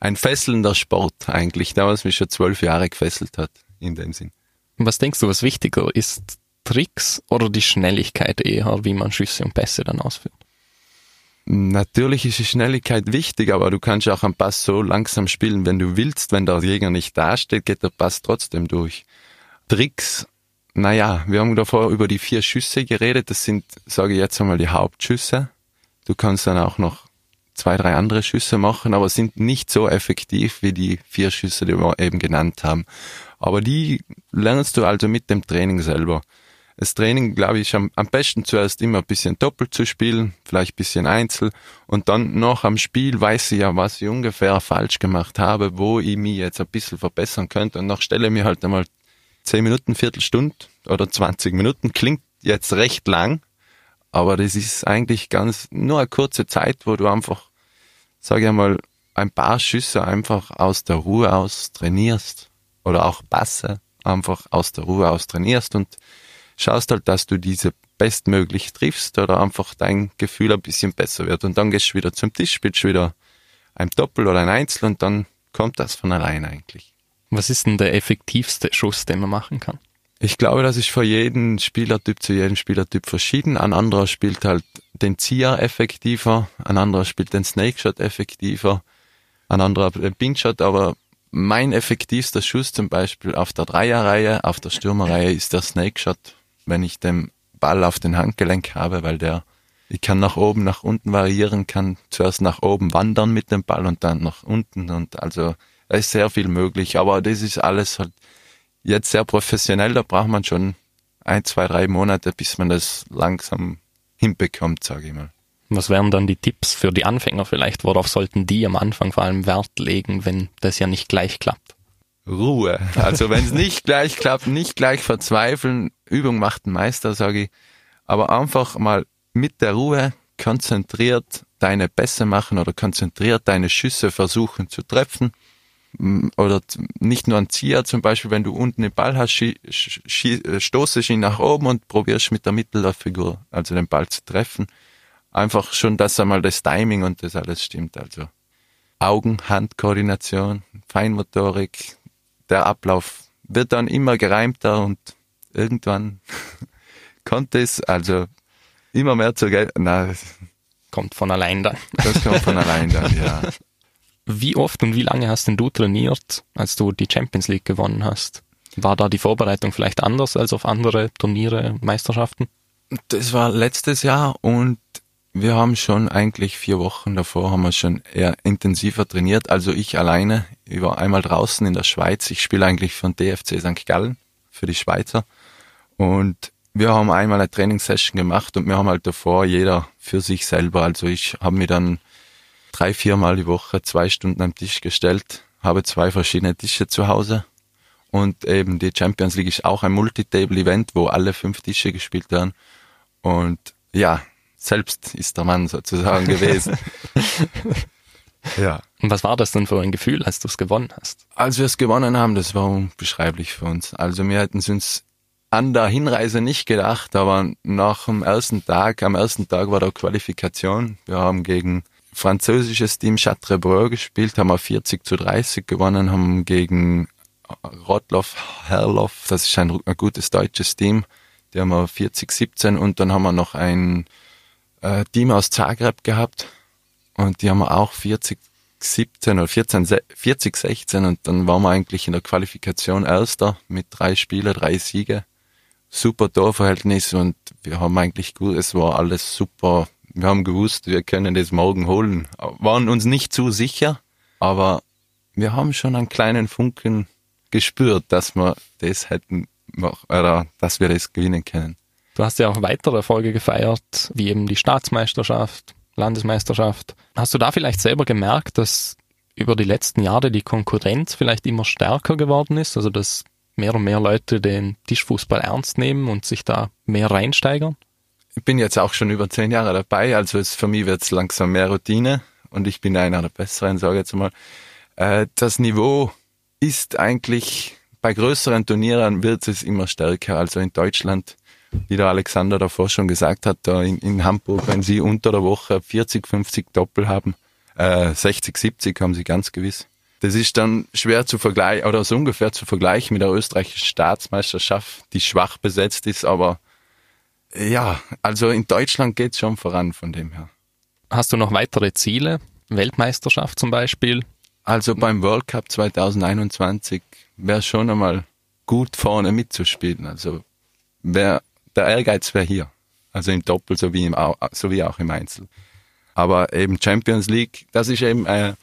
ein fesselnder Sport eigentlich, der was mich schon zwölf Jahre gefesselt hat, in dem Sinn. Was denkst du, was wichtiger ist? Tricks oder die Schnelligkeit eher, wie man Schüsse und Pässe dann ausführt? Natürlich ist die Schnelligkeit wichtig, aber du kannst auch einen Pass so langsam spielen, wenn du willst. Wenn der Jäger nicht dasteht, geht der Pass trotzdem durch. Tricks, naja, wir haben davor über die vier Schüsse geredet. Das sind, sage ich jetzt einmal, die Hauptschüsse. Du kannst dann auch noch zwei, drei andere Schüsse machen, aber sind nicht so effektiv wie die vier Schüsse, die wir eben genannt haben. Aber die lernst du also mit dem Training selber. Das Training, glaube ich, am, am besten zuerst immer ein bisschen doppelt zu spielen, vielleicht ein bisschen Einzel und dann noch am Spiel weiß ich ja, was ich ungefähr falsch gemacht habe, wo ich mich jetzt ein bisschen verbessern könnte und noch stelle mir halt einmal zehn Minuten, Viertelstunde oder 20 Minuten. Klingt jetzt recht lang, aber das ist eigentlich ganz nur eine kurze Zeit, wo du einfach, sage ich einmal, ein paar Schüsse einfach aus der Ruhe aus trainierst oder auch Passe einfach aus der Ruhe aus trainierst und schaust halt, dass du diese bestmöglich triffst oder einfach dein Gefühl ein bisschen besser wird. Und dann gehst du wieder zum Tisch, spielst wieder ein Doppel oder ein Einzel und dann kommt das von allein eigentlich. Was ist denn der effektivste Schuss, den man machen kann? Ich glaube, das ist für jeden Spielertyp zu jedem Spielertyp verschieden. Ein anderer spielt halt den Zieher effektiver, ein anderer spielt den Snake Shot effektiver, ein anderer den Pin Shot, aber mein effektivster Schuss zum Beispiel auf der Dreierreihe, auf der Stürmerreihe ist der Snake Shot wenn ich den Ball auf den Handgelenk habe, weil der, ich kann nach oben, nach unten variieren, kann zuerst nach oben wandern mit dem Ball und dann nach unten und also da ist sehr viel möglich, aber das ist alles halt jetzt sehr professionell, da braucht man schon ein, zwei, drei Monate, bis man das langsam hinbekommt, sage ich mal. Was wären dann die Tipps für die Anfänger vielleicht? Worauf sollten die am Anfang vor allem Wert legen, wenn das ja nicht gleich klappt? Ruhe. Also wenn es nicht gleich klappt, nicht gleich verzweifeln. Übung macht den Meister, sage ich. Aber einfach mal mit der Ruhe konzentriert deine Pässe machen oder konzentriert deine Schüsse versuchen zu treffen. Oder nicht nur ein Zieher, zum Beispiel, wenn du unten den Ball hast, schie, stoßest ihn nach oben und probierst mit der Mittelfigur, also den Ball zu treffen. Einfach schon, dass einmal das Timing und das alles stimmt. Also Augen-Hand-Koordination, Feinmotorik, der Ablauf wird dann immer gereimter und irgendwann kommt es also immer mehr zur Geld. Na, kommt von allein dann. Das kommt von allein dann, ja. Wie oft und wie lange hast denn du trainiert, als du die Champions League gewonnen hast? War da die Vorbereitung vielleicht anders als auf andere Turniere, Meisterschaften? Das war letztes Jahr und wir haben schon eigentlich vier Wochen davor haben wir schon eher intensiver trainiert. Also ich alleine. Ich war einmal draußen in der Schweiz. Ich spiele eigentlich von DFC St. Gallen für die Schweizer. Und wir haben einmal eine Trainingssession gemacht und wir haben halt davor jeder für sich selber. Also ich habe mir dann drei, viermal die Woche zwei Stunden am Tisch gestellt, habe zwei verschiedene Tische zu Hause. Und eben die Champions League ist auch ein Multitable-Event, wo alle fünf Tische gespielt werden. Und ja, selbst ist der Mann sozusagen gewesen. ja. Und was war das denn für ein Gefühl, als du es gewonnen hast? Als wir es gewonnen haben, das war unbeschreiblich für uns. Also wir hätten es uns an der Hinreise nicht gedacht, aber nach dem ersten Tag, am ersten Tag war der Qualifikation. Wir haben gegen französisches Team Châtrebreu gespielt, haben wir 40 zu 30 gewonnen, haben gegen Rotloff, Herloff, das ist ein, ein gutes deutsches Team, die haben wir 40, 17 und dann haben wir noch ein äh, Team aus Zagreb gehabt und die haben wir auch 40, 17 oder 14, 40, 16 und dann waren wir eigentlich in der Qualifikation Erster mit drei Spielen, drei Siege. Super Torverhältnis und wir haben eigentlich gut, es war alles super. Wir haben gewusst, wir können das morgen holen. Waren uns nicht zu sicher, aber wir haben schon einen kleinen Funken gespürt, dass wir das hätten, oder dass wir das gewinnen können. Du hast ja auch weitere Erfolge gefeiert, wie eben die Staatsmeisterschaft, Landesmeisterschaft. Hast du da vielleicht selber gemerkt, dass über die letzten Jahre die Konkurrenz vielleicht immer stärker geworden ist? Also dass mehr und mehr Leute den Tischfußball ernst nehmen und sich da mehr reinsteigern? Ich bin jetzt auch schon über zehn Jahre dabei, also es, für mich wird es langsam mehr Routine und ich bin einer der Besseren, sage ich jetzt mal. Äh, das Niveau ist eigentlich bei größeren Turnieren wird es immer stärker. Also in Deutschland wie der Alexander davor schon gesagt hat, da in, in Hamburg, wenn sie unter der Woche 40, 50 Doppel haben, äh, 60, 70 haben sie ganz gewiss. Das ist dann schwer zu vergleichen oder so ungefähr zu vergleichen mit der österreichischen Staatsmeisterschaft, die schwach besetzt ist, aber ja, also in Deutschland geht's schon voran von dem her. Hast du noch weitere Ziele? Weltmeisterschaft zum Beispiel? Also beim World Cup 2021 wäre schon einmal gut vorne mitzuspielen. Also wär, der Ehrgeiz wäre hier. Also im Doppel sowie, im, sowie auch im Einzel. Aber eben Champions League, das ist eben, äh,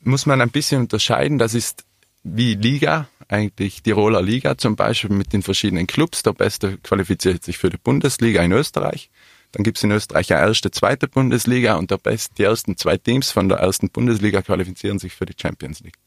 muss man ein bisschen unterscheiden. Das ist wie Liga, eigentlich Tiroler Liga zum Beispiel mit den verschiedenen Clubs. Der Beste qualifiziert sich für die Bundesliga in Österreich. Dann gibt's in Österreich eine erste, zweite Bundesliga und der Best, die ersten zwei Teams von der ersten Bundesliga qualifizieren sich für die Champions League.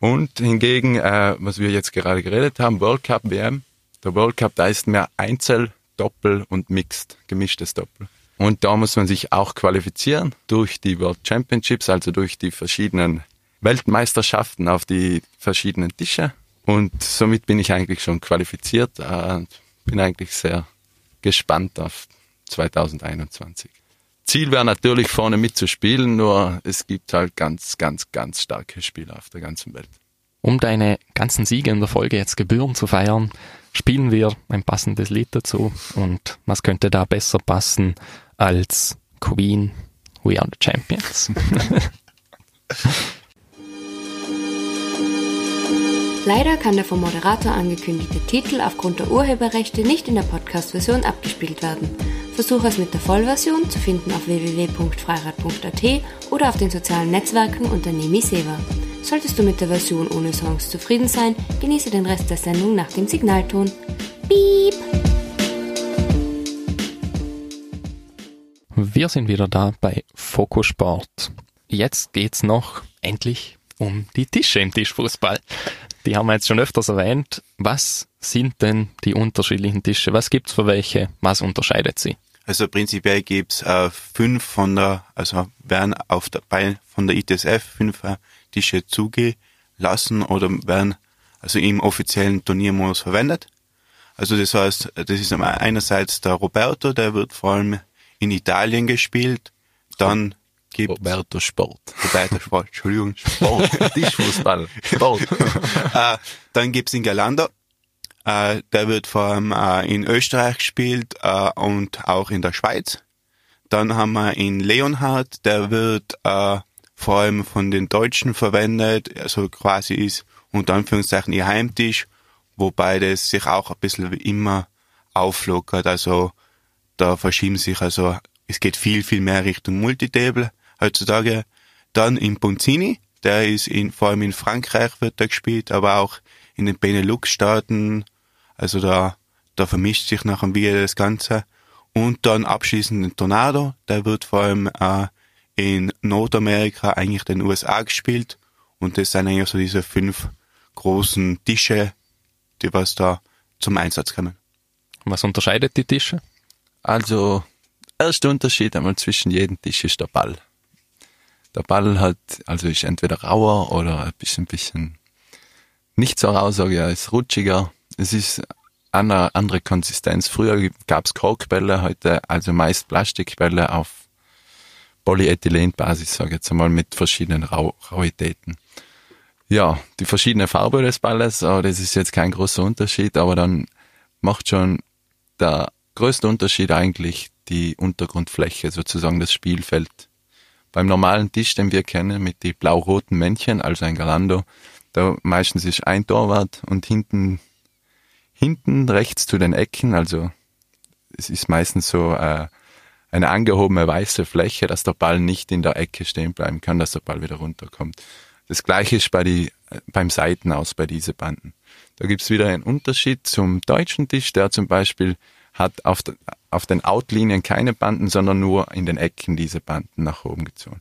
Und hingegen, äh, was wir jetzt gerade geredet haben, World Cup WM. Der World Cup, da ist mehr Einzel, Doppel und Mixed, gemischtes Doppel. Und da muss man sich auch qualifizieren durch die World Championships, also durch die verschiedenen Weltmeisterschaften auf die verschiedenen Tische. Und somit bin ich eigentlich schon qualifiziert und bin eigentlich sehr gespannt auf 2021. Ziel wäre natürlich vorne mitzuspielen, nur es gibt halt ganz, ganz, ganz starke Spieler auf der ganzen Welt. Um deine ganzen Siege in der Folge jetzt gebühren zu feiern, spielen wir ein passendes Lied dazu. Und was könnte da besser passen als Queen We Are the Champions? Leider kann der vom Moderator angekündigte Titel aufgrund der Urheberrechte nicht in der Podcast-Version abgespielt werden. Versuche es mit der Vollversion zu finden auf www.freirad.at oder auf den sozialen Netzwerken unter Nemi Seva. Solltest du mit der Version ohne Songs zufrieden sein, genieße den Rest der Sendung nach dem Signalton. Piep! Wir sind wieder da bei Fokus Sport. Jetzt geht's noch endlich um die Tische im Tischfußball. Die haben wir jetzt schon öfters erwähnt. Was sind denn die unterschiedlichen Tische? Was gibt's für welche? Was unterscheidet sie? Also prinzipiell gibt's äh, fünf von der, also werden auf der bei, von der ITSF fünf äh, Tische zugelassen oder werden also im offiziellen Turniermodus verwendet. Also das heißt, das ist einerseits der Roberto, der wird vor allem in Italien gespielt. Dann gibt Roberto Sport. Roberto Sport, Entschuldigung. Sport, Tischfußball, Sport. äh, dann gibt's in Galanda. Äh, der wird vor allem äh, in Österreich gespielt äh, und auch in der Schweiz. Dann haben wir in Leonhard, der wird äh, vor allem von den Deutschen verwendet, also quasi ist unter Anführungszeichen ihr Heimtisch, wobei das sich auch ein bisschen immer auflockert, also da verschieben sich also es geht viel, viel mehr Richtung Multitable heutzutage. Dann in Ponzini, der ist in, vor allem in Frankreich wird er gespielt, aber auch in den Benelux-Staaten. Also da, da vermischt sich nachher wieder das Ganze. Und dann abschließend den Tornado, der wird vor allem äh, in Nordamerika, eigentlich den USA gespielt. Und das sind eigentlich so diese fünf großen Tische, die was da zum Einsatz kommen. Was unterscheidet die Tische? Also, erster Unterschied einmal zwischen jedem Tisch ist der Ball. Der Ball hat, also ist entweder rauer oder ein bisschen, nicht so rau, sage ich, er ist rutschiger. Es ist eine andere Konsistenz. Früher gab's Korkbälle, heute also meist Plastikbälle auf Polyethylenbasis, sage ich jetzt einmal, mit verschiedenen Rau Rauitäten. Ja, die verschiedene Farbe des Balles, aber das ist jetzt kein großer Unterschied, aber dann macht schon der größte Unterschied eigentlich die Untergrundfläche, sozusagen das Spielfeld. Beim normalen Tisch, den wir kennen, mit die blau-roten Männchen, also ein Galando, da meistens ist ein Torwart und hinten, hinten rechts zu den Ecken, also es ist meistens so äh, eine angehobene weiße Fläche, dass der Ball nicht in der Ecke stehen bleiben kann, dass der Ball wieder runterkommt. Das gleiche ist bei die, beim Seitenaus bei diese Banden. Da gibt's wieder einen Unterschied zum deutschen Tisch, der zum Beispiel hat auf, de, auf den Outlinien keine Banden, sondern nur in den Ecken diese Banden nach oben gezogen.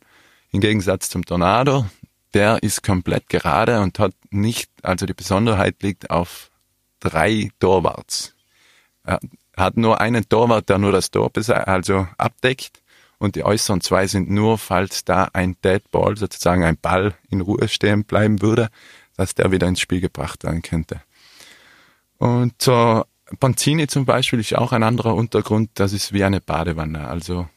Im Gegensatz zum Tornado, der ist komplett gerade und hat nicht, also die Besonderheit liegt auf drei Torwarts. Er hat nur einen Torwart, der nur das Tor also abdeckt und die äußeren zwei sind nur, falls da ein Dead Ball, sozusagen ein Ball in Ruhe stehen bleiben würde, dass der wieder ins Spiel gebracht werden könnte. Und zur Panzini zum Beispiel ist auch ein anderer Untergrund, das ist wie eine Badewanne. Also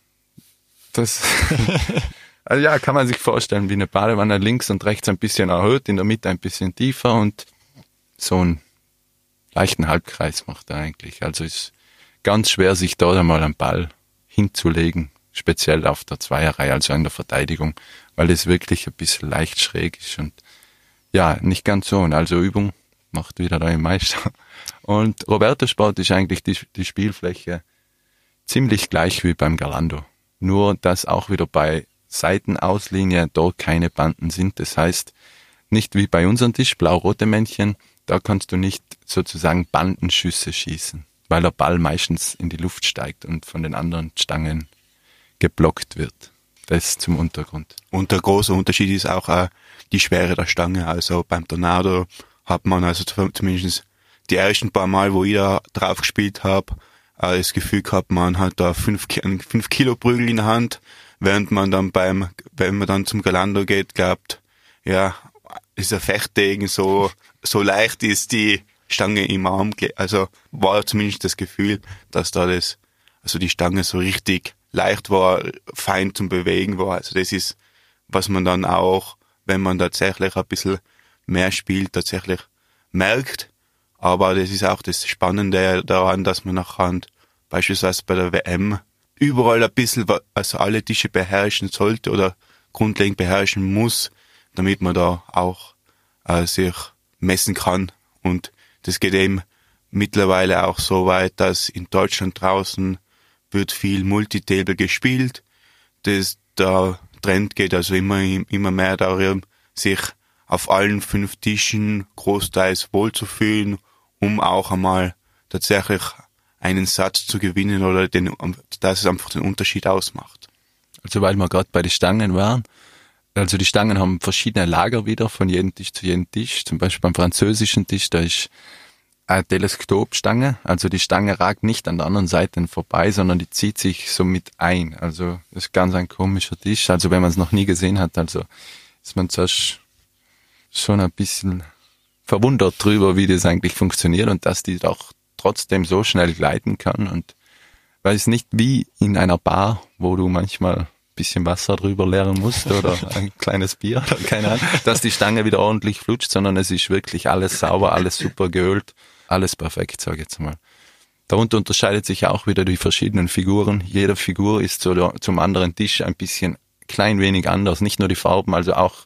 das Also ja, kann man sich vorstellen, wie eine Badewanne links und rechts ein bisschen erhöht, in der Mitte ein bisschen tiefer und so einen leichten Halbkreis macht er eigentlich. Also ist ganz schwer, sich da einmal einen Ball hinzulegen, speziell auf der Zweierreihe, also in der Verteidigung, weil es wirklich ein bisschen leicht schräg ist und ja, nicht ganz so. Und also Übung macht wieder der Meister. Und Roberto Sport ist eigentlich die, die Spielfläche ziemlich gleich wie beim Galando. Nur, dass auch wieder bei Seitenauslinie dort keine Banden sind. Das heißt, nicht wie bei unserem Tisch, blau-rote Männchen, da kannst du nicht sozusagen Bandenschüsse schießen, weil der Ball meistens in die Luft steigt und von den anderen Stangen geblockt wird. Das zum Untergrund. Und der große Unterschied ist auch äh, die Schwere der Stange. Also beim Tornado hat man also zumindest die ersten paar Mal, wo ich da drauf gespielt habe, äh, das Gefühl gehabt, man hat da fünf, fünf Kilo Prügel in der Hand, während man dann beim, wenn man dann zum Galando geht, glaubt, ja, ist ein Fechtdegen so, so leicht ist die Stange im Arm, also war zumindest das Gefühl, dass da das, also die Stange so richtig leicht war, fein zum Bewegen war. Also das ist, was man dann auch, wenn man tatsächlich ein bisschen mehr spielt, tatsächlich merkt. Aber das ist auch das Spannende daran, dass man nachher beispielsweise bei der WM überall ein bisschen, also alle Tische beherrschen sollte oder grundlegend beherrschen muss, damit man da auch äh, sich messen kann. Und das geht eben mittlerweile auch so weit, dass in Deutschland draußen wird viel Multitable gespielt. Das, der Trend geht also immer, immer mehr darum, sich auf allen fünf Tischen großteils wohlzufühlen, um auch einmal tatsächlich einen Satz zu gewinnen oder den, dass es einfach den Unterschied ausmacht. Also weil wir gerade bei den Stangen waren, also die Stangen haben verschiedene Lager wieder von jedem Tisch zu jedem Tisch. Zum Beispiel beim französischen Tisch, da ist eine Teleskopstange, also die Stange ragt nicht an der anderen Seite vorbei, sondern die zieht sich so mit ein. Also das ist ganz ein komischer Tisch. Also wenn man es noch nie gesehen hat, also ist man zuerst schon ein bisschen verwundert drüber, wie das eigentlich funktioniert und dass die doch trotzdem so schnell gleiten kann und weil es nicht wie in einer Bar, wo du manchmal ein bisschen Wasser drüber leeren musst oder ein kleines Bier oder keine Ahnung, dass die Stange wieder ordentlich flutscht, sondern es ist wirklich alles sauber, alles super geölt alles perfekt, sage ich jetzt mal. Darunter unterscheidet sich auch wieder die verschiedenen Figuren. Jede Figur ist so zum anderen Tisch ein bisschen klein wenig anders. Nicht nur die Farben, also auch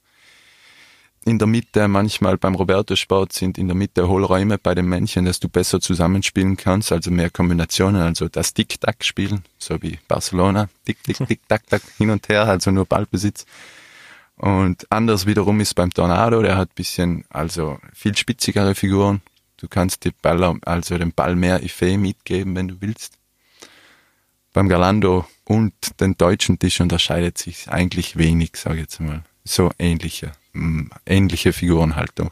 in der Mitte, manchmal beim Roberto Sport sind in der Mitte Hohlräume bei den Männchen, dass du besser zusammenspielen kannst, also mehr Kombinationen, also das Tick-Tack spielen, so wie Barcelona, Tick, Tick, Tick, Tack, Tack, hin und her, also nur Ballbesitz. Und anders wiederum ist beim Tornado, der hat bisschen, also viel spitzigere Figuren, Du kannst die Ball, also den Ball mehr Effet mitgeben, wenn du willst. Beim Galando und den deutschen Tisch unterscheidet sich eigentlich wenig, sage ich jetzt mal. So ähnliche, mm, ähnliche Figurenhaltung.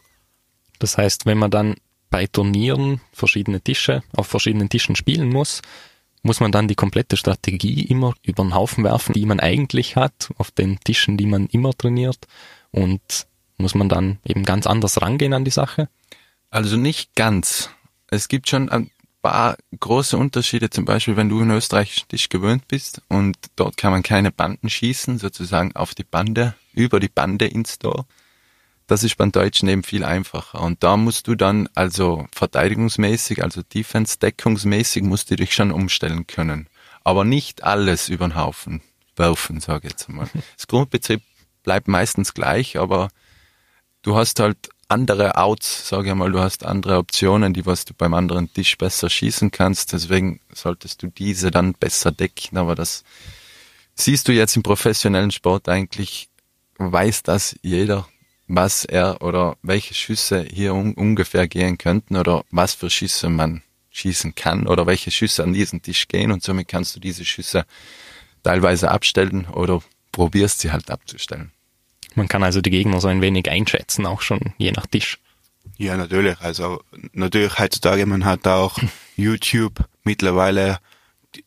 Das heißt, wenn man dann bei Turnieren verschiedene Tische auf verschiedenen Tischen spielen muss, muss man dann die komplette Strategie immer über den Haufen werfen, die man eigentlich hat, auf den Tischen, die man immer trainiert und muss man dann eben ganz anders rangehen an die Sache? Also nicht ganz. Es gibt schon ein paar große Unterschiede, zum Beispiel wenn du in Österreich dich gewöhnt bist und dort kann man keine Banden schießen, sozusagen auf die Bande, über die Bande ins Tor. Das ist beim Deutschen eben viel einfacher. Und da musst du dann also verteidigungsmäßig, also defense-deckungsmäßig musst du dich schon umstellen können. Aber nicht alles über den Haufen werfen, sage ich jetzt mal. Das Grundbetrieb bleibt meistens gleich, aber du hast halt andere Outs, sage ich mal, du hast andere Optionen, die was du beim anderen Tisch besser schießen kannst. Deswegen solltest du diese dann besser decken. Aber das siehst du jetzt im professionellen Sport eigentlich, weiß das jeder, was er oder welche Schüsse hier un ungefähr gehen könnten oder was für Schüsse man schießen kann oder welche Schüsse an diesen Tisch gehen und somit kannst du diese Schüsse teilweise abstellen oder probierst sie halt abzustellen. Man kann also die Gegner so ein wenig einschätzen, auch schon je nach Tisch. Ja, natürlich. Also natürlich heutzutage, man hat auch YouTube mittlerweile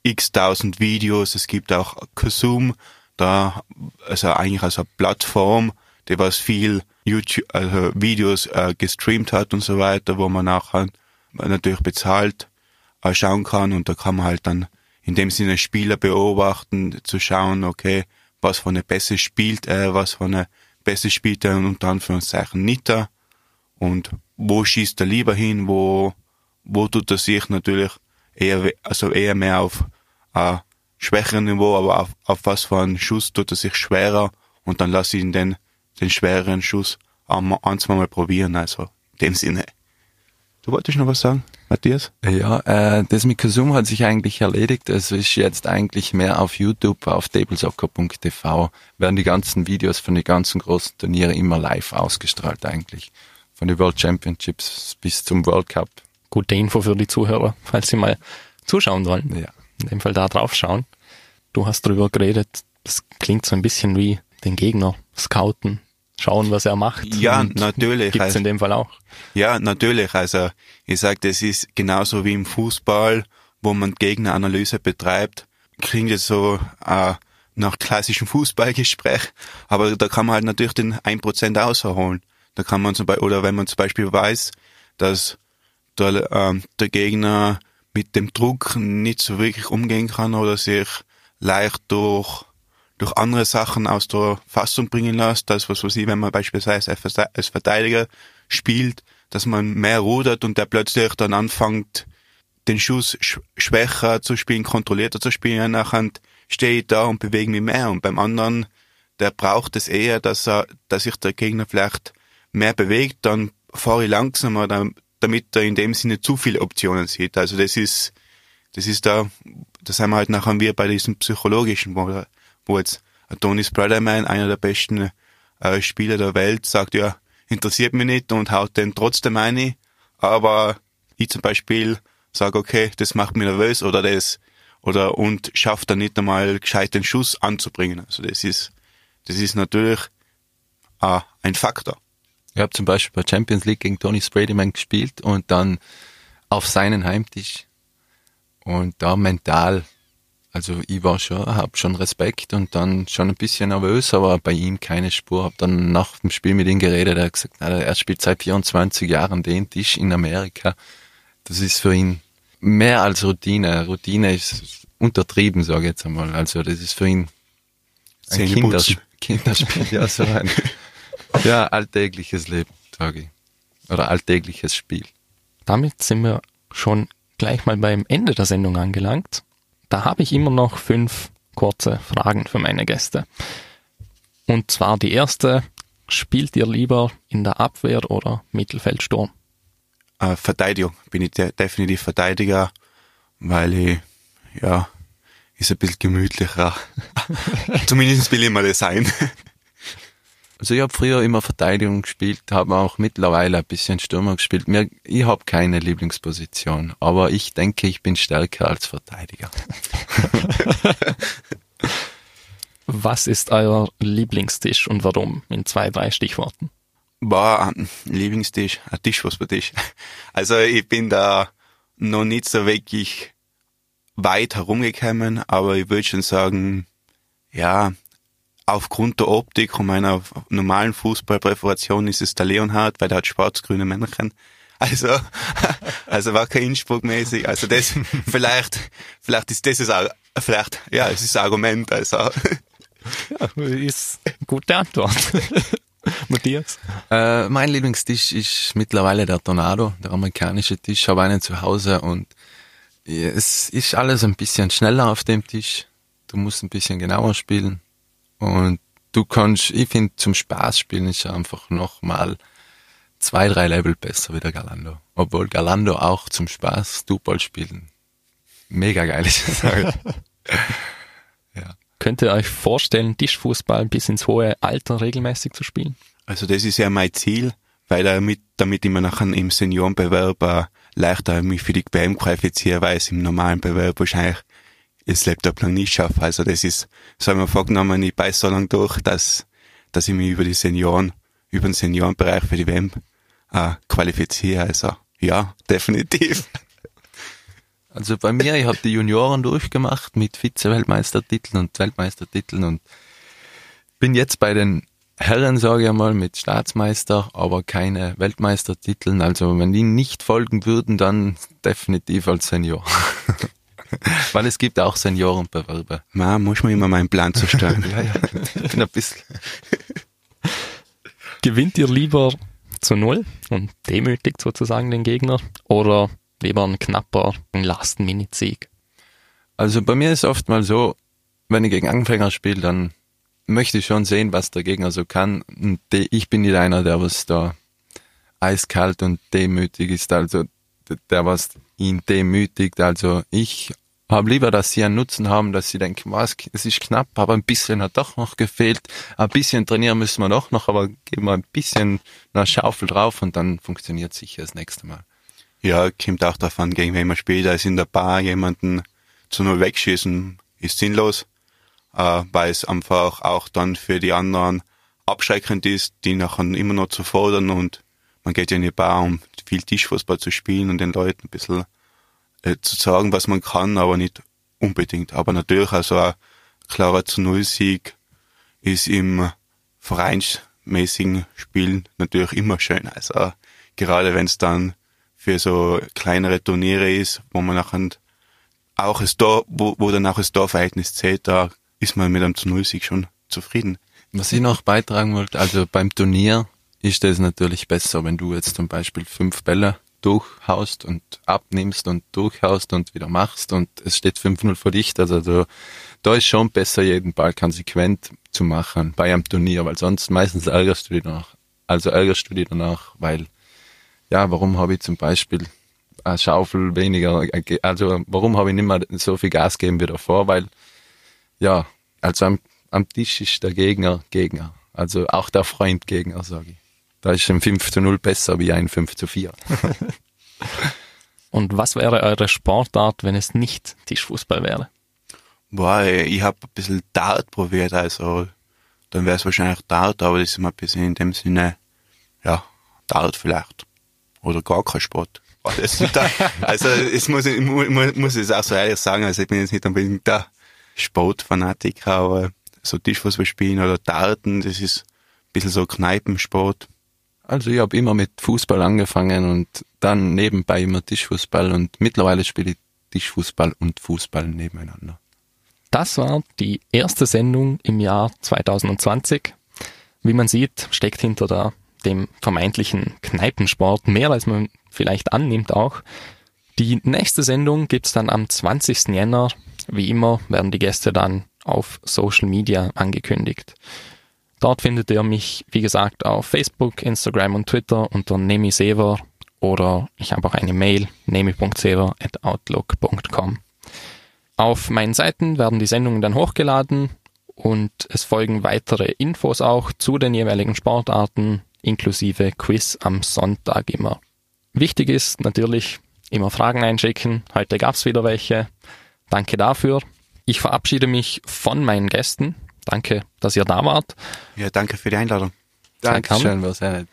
x tausend Videos. Es gibt auch Kasum, da also eigentlich als eine Plattform, die was viel YouTube, also Videos äh, gestreamt hat und so weiter, wo man nachher natürlich bezahlt äh, schauen kann. Und da kann man halt dann in dem Sinne Spieler beobachten, zu schauen, okay, was von eine Pässe spielt er, was von eine Pässe spielt er unter Anführungszeichen nicht da. Und wo schießt er lieber hin, wo, wo tut er sich natürlich eher, also eher mehr auf äh, schwächeren Niveau, aber auf, auf was für einen Schuss tut er sich schwerer und dann lasse ich ihn den, den schwereren Schuss ein, ein, zwei probieren, also in dem Sinne. Du wolltest noch was sagen, Matthias? Ja, äh, das mit Kazum hat sich eigentlich erledigt. Es ist jetzt eigentlich mehr auf YouTube, auf tablesoccer.tv werden die ganzen Videos von den ganzen großen Turnieren immer live ausgestrahlt eigentlich. Von den World Championships bis zum World Cup. Gute Info für die Zuhörer, falls sie mal zuschauen wollen. Ja. In dem Fall da drauf schauen. Du hast drüber geredet, das klingt so ein bisschen wie den Gegner scouten, schauen, was er macht. Ja, natürlich. Gibt's in dem Fall auch. Ja, natürlich. Also ich sage, das ist genauso wie im Fußball, wo man Gegneranalyse betreibt. Klingt jetzt so äh, nach klassischem Fußballgespräch, aber da kann man halt natürlich den 1% außerholen. Da kann man zum Beispiel, oder wenn man zum Beispiel weiß, dass der, ähm, der Gegner mit dem Druck nicht so wirklich umgehen kann oder sich leicht durch durch andere Sachen aus der Fassung bringen lässt, das was weiß ich, wenn man beispielsweise als Verteidiger spielt, dass man mehr rudert und der plötzlich dann anfängt, den Schuss schwächer zu spielen, kontrollierter zu spielen, nachher stehe ich da und bewege mich mehr. Und beim anderen, der braucht es eher, dass er, dass sich der Gegner vielleicht mehr bewegt, dann fahre ich langsamer, damit er in dem Sinne zu viele Optionen sieht. Also das ist, das ist da, das haben wir halt nachher wir bei diesem psychologischen, wo wo jetzt Tony Spreaderman, einer der besten äh, Spieler der Welt, sagt, ja, interessiert mich nicht und haut den trotzdem ein. Aber ich zum Beispiel sage, okay, das macht mich nervös oder das, oder und schafft dann nicht einmal gescheit den Schuss anzubringen. Also das ist, das ist natürlich äh, ein Faktor. Ich habe zum Beispiel bei Champions League gegen Tony Spreaderman gespielt und dann auf seinen Heimtisch und da mental also ich war schon, hab schon Respekt und dann schon ein bisschen nervös, aber bei ihm keine Spur. Hab dann nach dem Spiel mit ihm geredet, er hat gesagt, na, er spielt seit 24 Jahren den Tisch in Amerika. Das ist für ihn mehr als Routine. Routine ist untertrieben, sage ich jetzt einmal. Also das ist für ihn ein Kinders Kinderspiel, ja, so ein ja, alltägliches Leben, sage ich. Oder alltägliches Spiel. Damit sind wir schon gleich mal beim Ende der Sendung angelangt. Da habe ich immer noch fünf kurze Fragen für meine Gäste. Und zwar die erste, spielt ihr lieber in der Abwehr oder Mittelfeldsturm? Äh, Verteidigung, bin ich de definitiv Verteidiger, weil ich, ja, ist ein bisschen gemütlicher. Zumindest will ich mal das sein. Also ich habe früher immer Verteidigung gespielt, habe auch mittlerweile ein bisschen Stürmer gespielt. Mir, ich habe keine Lieblingsposition, aber ich denke, ich bin stärker als Verteidiger. Was ist euer Lieblingstisch und warum? In zwei, drei Stichworten. Boah, Lieblingstisch, ein Tisch was für dich. Also ich bin da noch nicht so wirklich weit herumgekommen, aber ich würde schon sagen, ja, aufgrund der Optik und meiner normalen Fußballpräparation ist es der Leonhard, weil der hat schwarz-grüne Männerchen. Also, also war kein Innsbruck-mäßig. Also das, vielleicht, vielleicht ist das ist, vielleicht, ja, es ist ein Argument, also. Ja, ist eine gute Antwort. Matthias? Äh, mein Lieblingstisch ist mittlerweile der Tornado, der amerikanische Tisch. Ich habe einen zu Hause und es ist alles ein bisschen schneller auf dem Tisch. Du musst ein bisschen genauer spielen. Und du kannst, ich finde, zum Spaß spielen ist einfach nochmal zwei, drei Level besser wie der Galando. Obwohl Galando auch zum Spaß Dupol spielen mega geil ist. ja. Könnt ihr euch vorstellen, Tischfußball bis ins hohe Alter regelmäßig zu spielen? Also das ist ja mein Ziel, weil damit, damit ich mir nachher im Seniorenbewerb leichter mich für die BM qualifiziere, weil es im normalen Bewerb wahrscheinlich das Laptop lang nicht schaffe. Also das ist, so haben wir vorgenommen, ich beiß so lange durch, dass, dass ich mich über die Senioren, über den Seniorenbereich für die WM äh, qualifiziere. Also ja, definitiv. Also bei mir, ich habe die Junioren durchgemacht mit Vize-Weltmeistertiteln und Weltmeistertiteln und bin jetzt bei den Herren, sage ich mal, mit Staatsmeister, aber keine Weltmeistertiteln. Also wenn die nicht folgen würden, dann definitiv als Senior. Weil es gibt auch Seniorenbewerber. Na, muss man immer meinen Plan zustellen. Ja, ja. Ich bin ein bisschen. Gewinnt ihr lieber zu null und demütigt sozusagen den Gegner oder lieber ein knapper Last-Minute-Sieg? Also bei mir ist oft mal so, wenn ich gegen Anfänger spiele, dann möchte ich schon sehen, was der Gegner so kann. Und ich bin nicht einer, der was da eiskalt und demütig ist, also der was ihn demütigt. Also ich habe lieber, dass sie einen Nutzen haben, dass sie denken, was, es ist knapp, aber ein bisschen hat doch noch gefehlt. Ein bisschen trainieren müssen wir doch noch, aber geben wir ein bisschen eine Schaufel drauf und dann funktioniert sicher das nächste Mal. Ja, kommt auch davon, gegen wen man spielt. Also in der Bar jemanden zu nur wegschießen ist sinnlos, äh, weil es einfach auch dann für die anderen abschreckend ist, die nachher immer noch zu fordern und man geht ja in die Bar, um viel Tischfußball zu spielen und den Leuten ein bisschen äh, zu sagen, was man kann, aber nicht unbedingt. Aber natürlich, also ein klarer zu Null Sieg ist im vereinsmäßigen Spielen natürlich immer schön. Also gerade wenn es dann für so kleinere Turniere ist, wo man nachher auch das Tor, wo, wo dann auch das Torverhältnis zählt, da ist man mit einem zu Null Sieg schon zufrieden. Was ich noch beitragen wollte, also beim Turnier ist es natürlich besser, wenn du jetzt zum Beispiel fünf Bälle durchhaust und abnimmst und durchhaust und wieder machst und es steht 5-0 vor dich. Also da, da ist schon besser, jeden Ball konsequent zu machen bei einem Turnier, weil sonst meistens ärgerst du dich danach. Also ärgerst du dich danach, weil, ja, warum habe ich zum Beispiel eine Schaufel weniger, also warum habe ich nicht mehr so viel Gas gegeben wie davor, weil, ja, also am, am Tisch ist der Gegner Gegner. Also auch der Freund Gegner, sage ich. Da ist ein 5 zu 0 besser wie ein 5 zu 4. Und was wäre eure Sportart, wenn es nicht Tischfußball wäre? Boah, ich habe ein bisschen Dart probiert, also dann wäre es wahrscheinlich Dart, aber das ist mal ein bisschen in dem Sinne, ja, Dart vielleicht. Oder gar kein Sport. also es muss, ich muss es auch so ehrlich sagen, also ich bin jetzt nicht unbedingt der Sportfanatiker, aber so Tischfußball spielen oder Darten, das ist ein bisschen so Kneipensport. Also ich habe immer mit Fußball angefangen und dann nebenbei immer Tischfußball und mittlerweile spiele ich Tischfußball und Fußball nebeneinander. Das war die erste Sendung im Jahr 2020. Wie man sieht, steckt hinter da dem vermeintlichen Kneipensport mehr als man vielleicht annimmt auch. Die nächste Sendung gibt's dann am 20. Jänner. Wie immer werden die Gäste dann auf Social Media angekündigt. Dort findet ihr mich, wie gesagt, auf Facebook, Instagram und Twitter unter nemisever oder ich habe auch eine Mail, nemi.sever.outlook.com. Auf meinen Seiten werden die Sendungen dann hochgeladen und es folgen weitere Infos auch zu den jeweiligen Sportarten, inklusive Quiz am Sonntag immer. Wichtig ist natürlich immer Fragen einschicken. Heute gab's wieder welche. Danke dafür. Ich verabschiede mich von meinen Gästen. Danke, dass ihr da wart. Ja, danke für die Einladung. Dankeschön, sehr nett.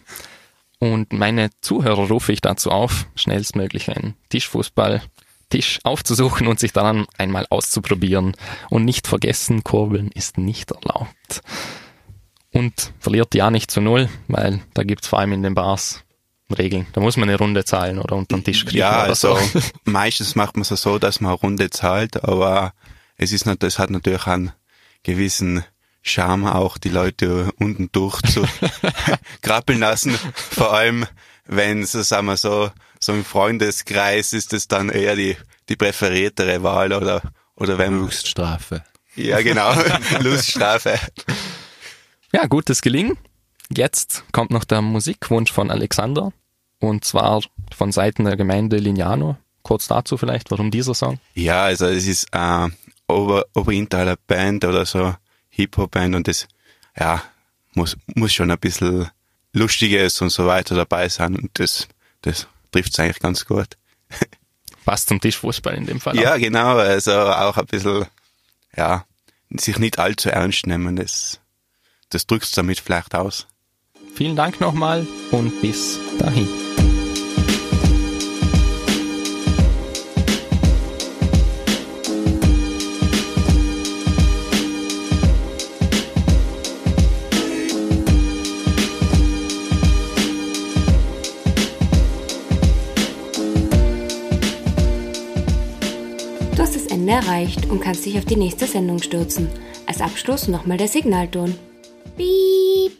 Und meine Zuhörer rufe ich dazu auf, schnellstmöglich einen Tischfußball-Tisch aufzusuchen und sich daran einmal auszuprobieren. Und nicht vergessen, Kurbeln ist nicht erlaubt. Und verliert ja nicht zu null, weil da gibt's vor allem in den Bars Regeln. Da muss man eine Runde zahlen oder unter den Tisch kriegen. Ja, oder also so. meistens macht man es so, dass man eine Runde zahlt, aber es ist nicht, es hat natürlich einen gewissen Charme auch die Leute unten durch zu krabbeln lassen. Vor allem, wenn so sagen wir so, so im Freundeskreis ist es dann eher die, die präferiertere Wahl oder, oder wenn Luststrafe. Ja, genau. Luststrafe. Ja, gutes Gelingen. Jetzt kommt noch der Musikwunsch von Alexander. Und zwar von Seiten der Gemeinde Lignano. Kurz dazu vielleicht, warum dieser Song? Ja, also es ist äh, Ober, Oberintaler Band oder so Hip-Hop-Band und das, ja, muss, muss schon ein bisschen Lustiges und so weiter dabei sein und das, das trifft's eigentlich ganz gut. Passt zum Tischfußball in dem Fall. Ja, auch. genau, also auch ein bisschen, ja, sich nicht allzu ernst nehmen, das, das drückt's damit vielleicht aus. Vielen Dank nochmal und bis dahin. Ende erreicht und kannst dich auf die nächste Sendung stürzen. Als Abschluss nochmal der Signalton. Piep!